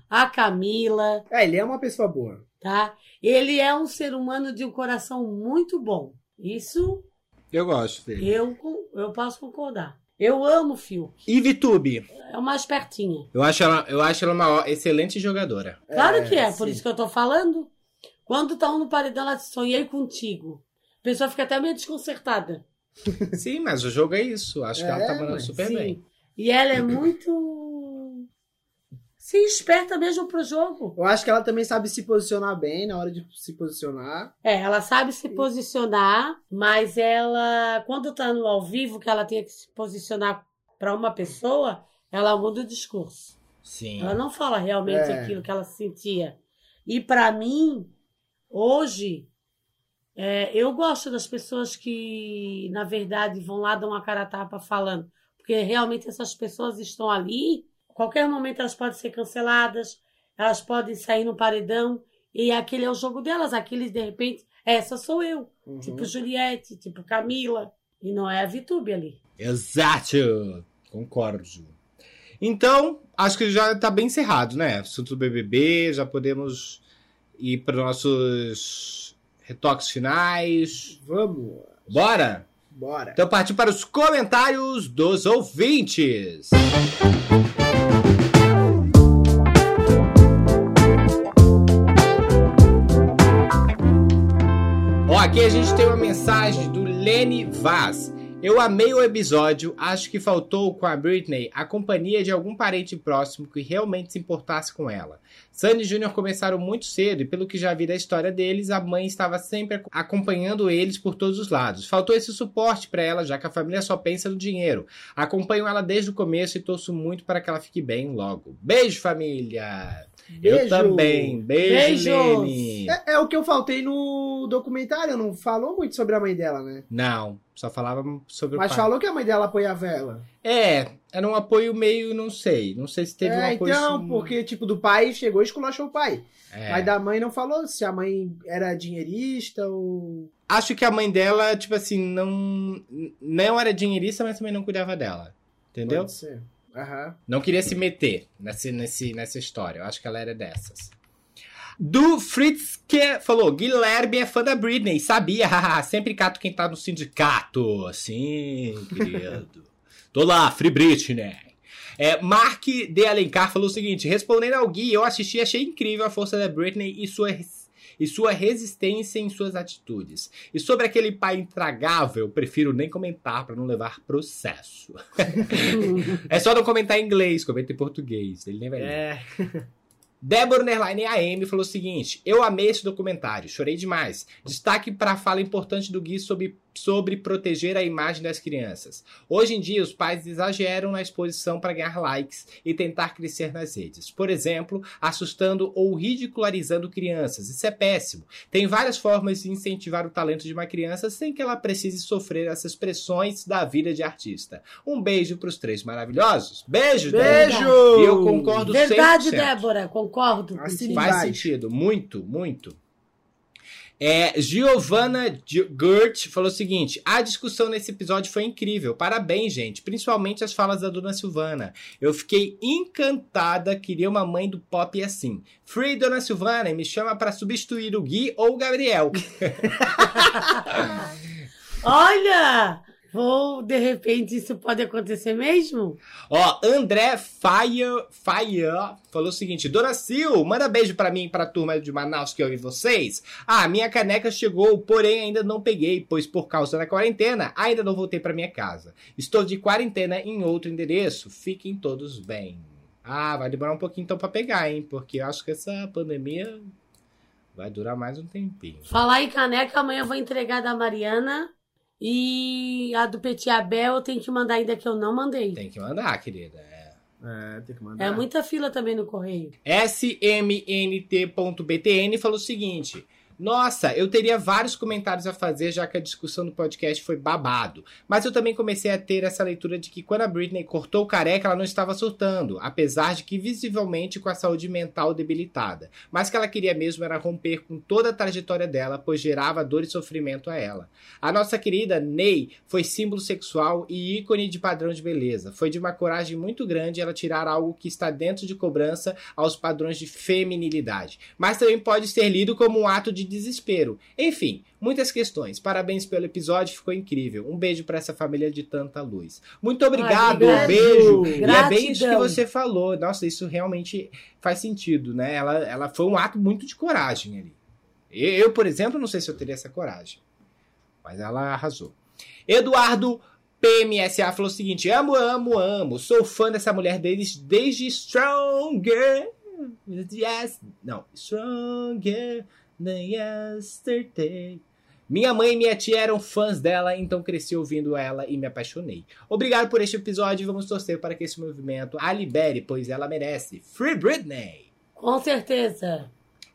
a Camila, É, ele é uma pessoa boa. tá? Ele é um ser humano de um coração muito bom. Isso Eu gosto dele. eu, eu posso concordar. Eu amo o Fiuk. E Vitube? É uma espertinha. Eu acho ela, eu acho ela uma excelente jogadora. Claro que é, por isso que eu tô falando. Quando tá um no paredão, ela diz, sonhei contigo. A pessoa fica até meio desconcertada. Sim, mas o jogo é isso. Acho que ela É, tá mandando super Sim. bem. E ela é muito. Sim, esperta mesmo pro jogo. Eu acho que ela também sabe se posicionar bem na hora de se posicionar. É, ela sabe se posicionar, mas ela, quando tá no ao vivo, que ela tem que se posicionar para uma pessoa, ela muda o discurso. Sim. Ela não fala realmente É. aquilo que ela sentia. E para mim, hoje, é, eu gosto das pessoas que, na verdade, vão lá dar uma cara a tapa falando. Porque realmente essas pessoas estão ali, qualquer momento elas podem ser canceladas, elas podem sair no paredão, e aquele é o jogo delas. Aqueles, de repente, essa sou eu. Uhum. Tipo Juliette, tipo Camila. E não é a Vitube ali. Exato! Concordo. Então, acho que já tá bem encerrado, né? Assunto do BBB, já podemos ir para nossos retoques finais. Vamos, Bora? bora. Então, partir para os comentários dos ouvintes. Ó, aqui a gente tem uma mensagem do Lene Vaz. Eu amei o episódio, acho que faltou com a Britney a companhia de algum parente próximo que realmente se importasse com ela. Sandy e Júnior começaram muito cedo e, pelo que já vi da história deles, a mãe estava sempre ac- acompanhando eles por todos os lados. Faltou esse suporte para ela, já que a família só pensa no dinheiro. Acompanho ela desde o começo e torço muito para que ela fique bem logo. Beijo, família! Eu Beijo. também. Beijo, Beijos. É, é o que eu faltei no documentário, não falou muito sobre a mãe dela, né? Não, só falava sobre Mas o pai. falou que a mãe dela apoiava ela. É, era um apoio meio, não sei. Não sei se teve um é, apoio. então, assim- porque, tipo, do pai chegou e esculachou o pai. É. Mas da mãe não falou se a mãe era dinheirista ou. Acho que a mãe dela, tipo assim, não. Não era dinheirista, mas também não cuidava dela. Entendeu? Pode ser. Aham. Não queria se meter nesse, nesse, nessa história. Eu acho que ela era dessas. Do Fritz que falou: Guilherme é fã da Britney, sabia? haha, Sempre cato quem tá no sindicato. Sim, querido. Tô lá, Free Britney. É, Mark de Alencar falou o seguinte: respondendo ao Gui, eu assisti e achei incrível a força da Britney e sua, e sua resistência em suas atitudes. E sobre aquele pai intragável, prefiro nem comentar para não levar processo. é só não comentar em inglês, comenta em português. Ele nem vai ler. É. Débora Nerline AM falou o seguinte: Eu amei esse documentário, chorei demais. Destaque para a fala importante do Gui sobre, sobre proteger a imagem das crianças. Hoje em dia, os pais exageram na exposição para ganhar likes e tentar crescer nas redes. Por exemplo, assustando ou ridicularizando crianças. Isso é péssimo. Tem várias formas de incentivar o talento de uma criança sem que ela precise sofrer essas pressões da vida de artista. Um beijo para os três maravilhosos. Beijo, Débora. Beijo! E eu concordo Verdade, 100%. Débora, concordo. Contigo. Faz sentido, muito, muito. É, Giovanna Gert falou o seguinte: a discussão nesse episódio foi incrível. Parabéns, gente. Principalmente as falas da dona Silvana. Eu fiquei encantada, queria uma mãe do pop assim. Free Dona Silvana, me chama pra substituir o Gui ou o Gabriel. Olha! Vou, de repente, isso pode acontecer mesmo? Ó, André Fire, Fire falou o seguinte: Dona Sil, manda beijo pra mim e pra turma de Manaus que ouve vocês. Ah, minha caneca chegou, porém ainda não peguei, pois por causa da quarentena ainda não voltei pra minha casa. Estou de quarentena em outro endereço. Fiquem todos bem. Ah, vai demorar um pouquinho então pra pegar, hein? Porque eu acho que essa pandemia vai durar mais um tempinho. Falar em caneca, amanhã eu vou entregar da Mariana. E a do Petit Abel eu tenho que mandar ainda que eu não mandei. Tem que mandar, querida. É. É, tem que mandar. É muita fila também no correio. SMNT.btn falou o seguinte: Nossa, eu teria vários comentários a fazer, já que a discussão do podcast foi babado. Mas eu também comecei a ter essa leitura de que quando a Britney cortou o careca, ela não estava surtando, apesar de que visivelmente com a saúde mental debilitada. Mas que ela queria mesmo era romper com toda a trajetória dela, pois gerava dor e sofrimento a ela. A nossa querida Ney foi símbolo sexual e ícone de padrão de beleza. Foi de uma coragem muito grande ela tirar algo que está dentro de cobrança aos padrões de feminilidade. Mas também pode ser lido como um ato de desespero. Enfim, muitas questões. Parabéns pelo episódio, ficou incrível. Um beijo para essa família de tanta luz. Muito obrigado, obrigado. beijo. E é bem isso que Gratidão. você falou. Nossa, isso realmente faz sentido, né? Ela, ela foi um ato muito de coragem ali. Eu, eu, por exemplo, não sei se eu teria essa coragem. Mas ela arrasou. Eduardo PMSA falou o seguinte: amo, amo, amo. Sou fã dessa mulher deles desde Stronger. Yes. Não, Stronger than yesterday. Minha mãe e minha tia eram fãs dela, então cresci ouvindo ela e me apaixonei. Obrigado por este episódio e vamos torcer para que esse movimento a libere, pois ela merece. Free Britney! Com certeza.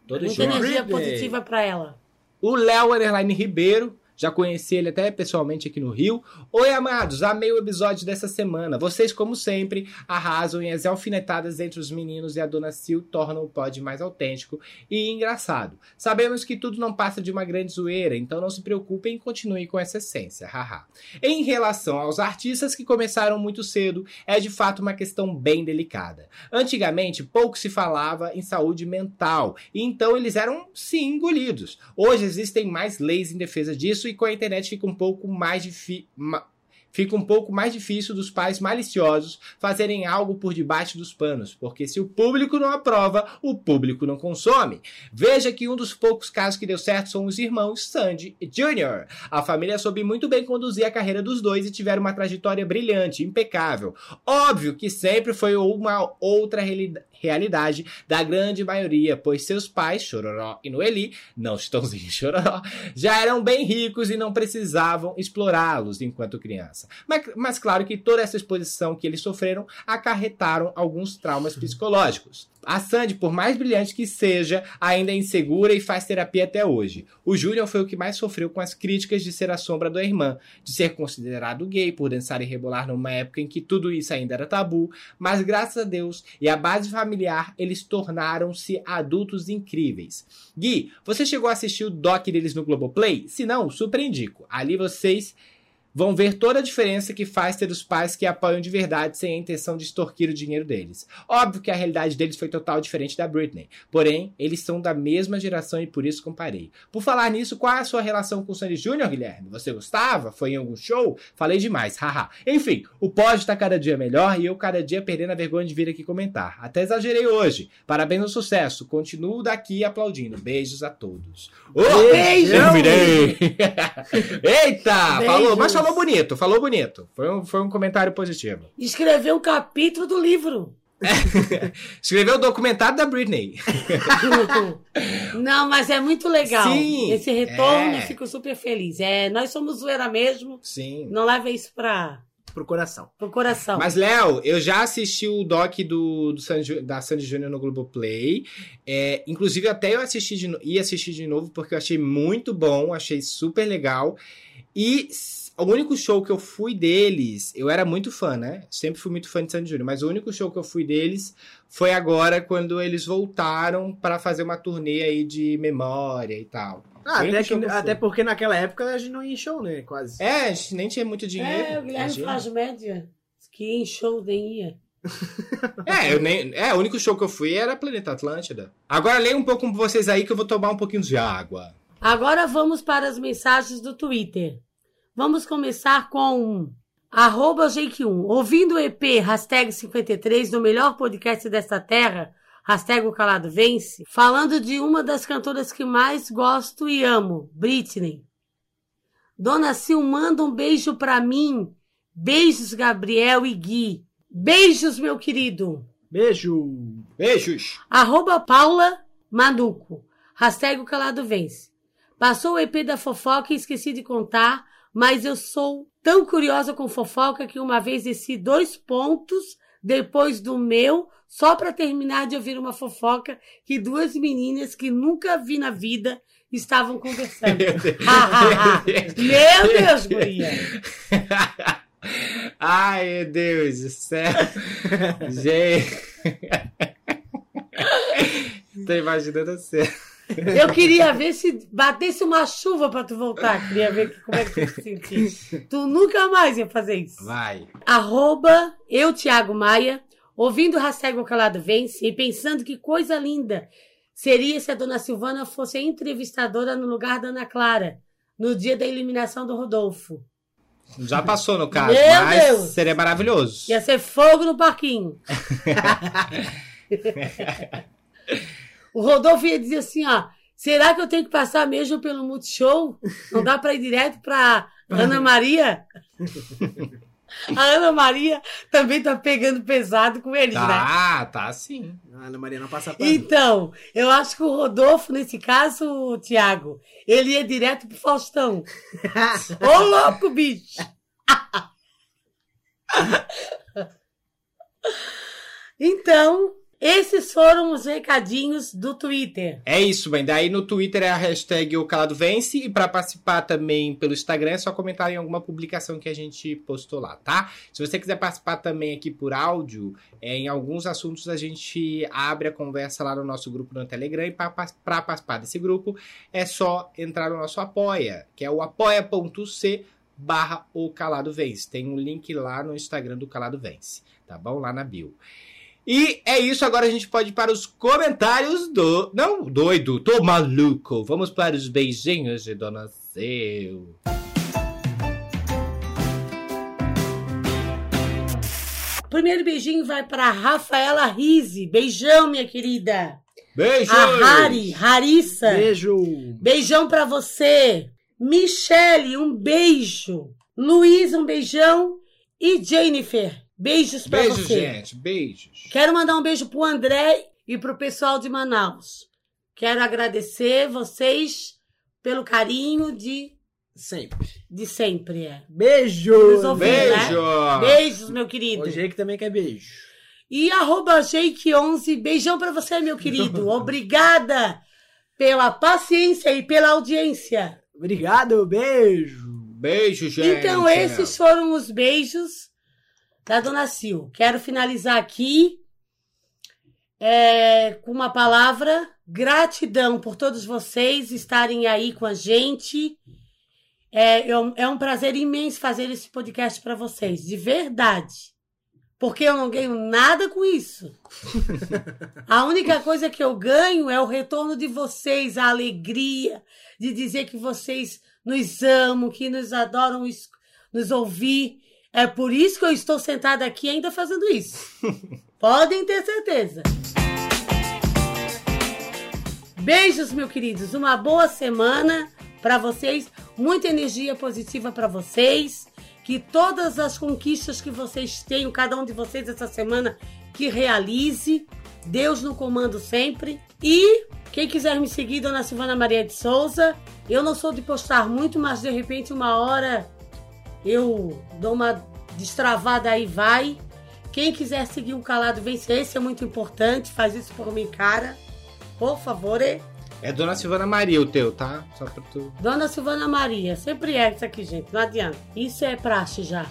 Todo Muita energia positiva pra ela. O Léo Underline Ribeiro, já conheci ele até pessoalmente aqui no Rio. Oi, amados, amei o episódio dessa semana. Vocês, como sempre, arrasam e as alfinetadas entre os meninos e a Dona Sil tornam o pod mais autêntico e engraçado. Sabemos que tudo não passa de uma grande zoeira, então não se preocupem e continuem com essa essência, haha. Em relação aos artistas que começaram muito cedo, é de fato uma questão bem delicada. Antigamente, pouco se falava em saúde mental, e então eles eram sim engolidos. Hoje existem mais leis em defesa disso com a internet fica um pouco mais difícil. fica um pouco mais difícil dos pais maliciosos fazerem algo por debaixo dos panos, porque se o público não aprova, o público não consome. Veja que um dos poucos casos que deu certo são os irmãos Sandy Jr. A família soube muito bem conduzir a carreira dos dois e tiveram uma trajetória brilhante, impecável. Óbvio que sempre foi uma outra realidade realidade da grande maioria, pois seus pais, Chororó e Noeli, não Chitãozinho e Chororó, já eram bem ricos e não precisavam explorá-los enquanto criança. Mas, mas claro que toda essa exposição que eles sofreram acarretaram alguns traumas psicológicos. A Sandy, por mais brilhante que seja, ainda é insegura e faz terapia até hoje. O Julian foi o que mais sofreu com as críticas de ser a sombra da irmã, de ser considerado gay por dançar e rebolar numa época em que tudo isso ainda era tabu, mas graças a Deus e a base familiar, eles tornaram-se adultos incríveis. Gui, você chegou a assistir o doc deles no Globoplay? Se não, super indico. Ali vocês vão ver toda a diferença que faz ter os pais que apoiam de verdade sem a intenção de extorquir o dinheiro deles. Óbvio que a realidade deles foi total diferente da Britney, porém, eles são da mesma geração e por isso comparei. Por falar nisso, qual é a sua relação com o Sandy Jr., Guilherme? Você gostava? Foi em algum show? Falei demais, haha. Enfim, o pódio tá cada dia melhor e eu cada dia perdendo a vergonha de vir aqui comentar. Até exagerei hoje. Parabéns no sucesso. Continuo daqui aplaudindo. Beijos a todos. Oh, Beijo! Eu virei! Eita! Beijos. Falou, mas falou bonito, falou bonito. Foi um, foi um comentário positivo. Escreveu um capítulo do livro. Escreveu o documentário da Britney. Não, mas é muito legal. Sim, Esse retorno, é. fico super feliz. É, nós somos zoeira mesmo. Sim. Não leva isso pra, Pro coração. pro coração. Mas, Léo, eu já assisti o doc do, do Sandy- da Sandy Júnior no Globoplay. É, inclusive, até eu assisti de, ia assistir de novo, porque eu achei muito bom, achei super legal. E o único show que eu fui deles, eu era muito fã, né? Sempre fui muito fã de Sandy Júnior, mas o único show que eu fui deles foi agora, quando eles voltaram para fazer uma turnê aí de memória e tal. Ah, até, que- até porque naquela época a gente não ia em show, né? Quase. É, a gente nem tinha muito dinheiro. é, o Guilherme faz média. Que em show nem ia. É, eu nem, é, o único show que eu fui era Planeta Atlântida. Agora leia um pouco com vocês aí que eu vou tomar um pouquinho de água. Agora vamos para as mensagens do Twitter. Vamos começar com arroba Jake1. Ouvindo o EP hashtag 53 do melhor podcast desta terra, hashtag o calado vence, falando de uma das cantoras que mais gosto e amo, Britney. Dona Sil manda um beijo pra mim. Beijos, Gabriel e Gui. Beijos, meu querido. Beijo! Beijos! Arroba Paula Manuco. Hashtag o calado vence. Passou o EP da fofoca e esqueci de contar, mas eu sou tão curiosa com fofoca que uma vez desci dois pontos depois do meu, só para terminar de ouvir uma fofoca que duas meninas que nunca vi na vida estavam conversando. Meu Deus, guria. Ai, meu Deus do céu. Gente. Tô imaginando você. Eu queria ver se batesse uma chuva para tu voltar. Queria ver que- como é que tu se sentia. Tu nunca mais ia fazer isso. Vai. Arroba eu, Thiago Maia, ouvindo o hashtag O Calado Vence e pensando que coisa linda seria se a dona Silvana fosse a entrevistadora no lugar da Ana Clara, no dia da eliminação do Rodolfo. Já passou no caso, Meu mas Deus. seria maravilhoso. Ia ser fogo no parquinho. o Rodolfo ia dizer assim, ó, será que eu tenho que passar mesmo pelo Multishow? Não dá para ir direto para Ana Maria? A Ana Maria também tá pegando pesado com eles, né? Tá, tá sim. A Ana Maria não passa pano. Então, eu acho que o Rodolfo, nesse caso, Tiago, ele ia direto pro Faustão. Ô, louco, bicho! Então, esses foram os recadinhos do Twitter. É isso, bem. Daí no Twitter é a hashtag O Calado Vence. E pra participar também pelo Instagram é só comentar em alguma publicação que a gente postou lá, tá? Se você quiser participar também aqui por áudio, é, em alguns assuntos a gente abre a conversa lá no nosso grupo no Telegram. E pra participar desse grupo é só entrar no nosso Apoia, que é o apoia.c barra o Calado Vence. Tem um link lá no Instagram do Calado Vence, tá bom? Lá na bio. E é isso, agora a gente pode ir para os comentários do. Não, doido, tô maluco. Vamos para os beijinhos de Dona Seu. primeiro beijinho vai para Rafaela Rise. Beijão, minha querida. Beijo! A Hari, Harissa. Beijo. Beijão pra você. Michele, um beijo. Luiz, um beijão. E Jennifer, beijos pra Beijo, você. gente. Beijos. Quero mandar um beijo pro André e pro pessoal de Manaus. Quero agradecer vocês pelo carinho de, Sempre. de sempre. É. Beijo. Ouvindo, né? Beijo! Beijos, meu querido. O Jake também quer beijo. E arroba Jake11, beijão pra você, meu querido. Obrigada pela paciência e pela audiência. Obrigado, beijo. Beijo, gente. Então, esses foram os beijos da Dona Sil. Quero finalizar aqui é, com uma palavra: gratidão por todos vocês estarem aí com a gente. É, é um- é prazer imenso fazer esse podcast para vocês, de verdade. Porque eu não ganho nada com isso. A única coisa que eu ganho é o retorno de vocês, a alegria de dizer que vocês nos amam, que nos adoram nos ouvir. É por isso que eu estou sentada aqui ainda fazendo isso. Podem ter certeza. Beijos, meus queridos. Uma boa semana para vocês. Muita energia positiva para vocês. Que todas as conquistas que vocês tenham, cada um de vocês essa semana, que realize. Deus no comando sempre. E quem quiser me seguir, Dona Silvana Maria de Souza. Eu não sou de postar muito, mas de repente uma hora eu dou uma destravada aí vai. Quem quiser seguir o Calado Vence, esse é muito importante. Faz isso por mim, cara. Por favor, é. É Dona Silvana Maria o teu, tá? Só pra tu. Dona Silvana Maria, sempre é isso aqui, gente, não adianta. Isso é praxe já.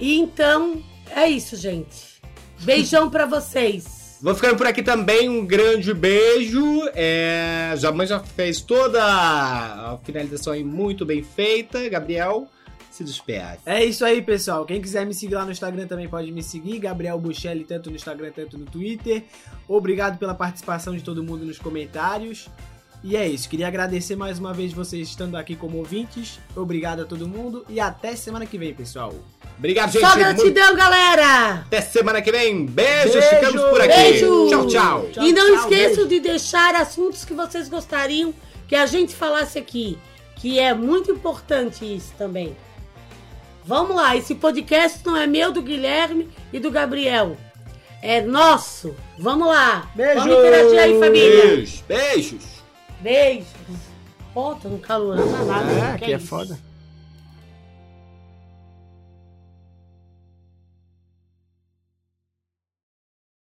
E então, é isso, gente. Beijão pra vocês. Vou ficando por aqui também, um grande beijo. É, a mãe já fez toda a finalização aí muito bem feita. Gabriel, se despede. É isso aí, pessoal. Quem quiser me seguir lá no Instagram também pode me seguir. Gabriel Buchelli, tanto no Instagram quanto no Twitter. Obrigado pela participação de todo mundo nos comentários. E é isso. Queria agradecer mais uma vez vocês estando aqui como ouvintes. Obrigado a todo mundo e até semana que vem, pessoal. Obrigado, gente. Só Muito- gratidão, galera! Até semana que vem. Beijos, Beijo. ficamos por aqui. Beijo. Tchau, tchau. Tchau, e não tchau, esqueçam beijo. de deixar assuntos que vocês gostariam que a gente falasse aqui, que é muito importante isso também. Vamos lá, esse podcast não é meu, do Guilherme e do Gabriel. É nosso. Vamos lá. Beijo. Vamos interagir aí, família. Beijos. Beijos. Beijos. Pô, tô no calor, não dá nada. É, Que aqui é isso? foda.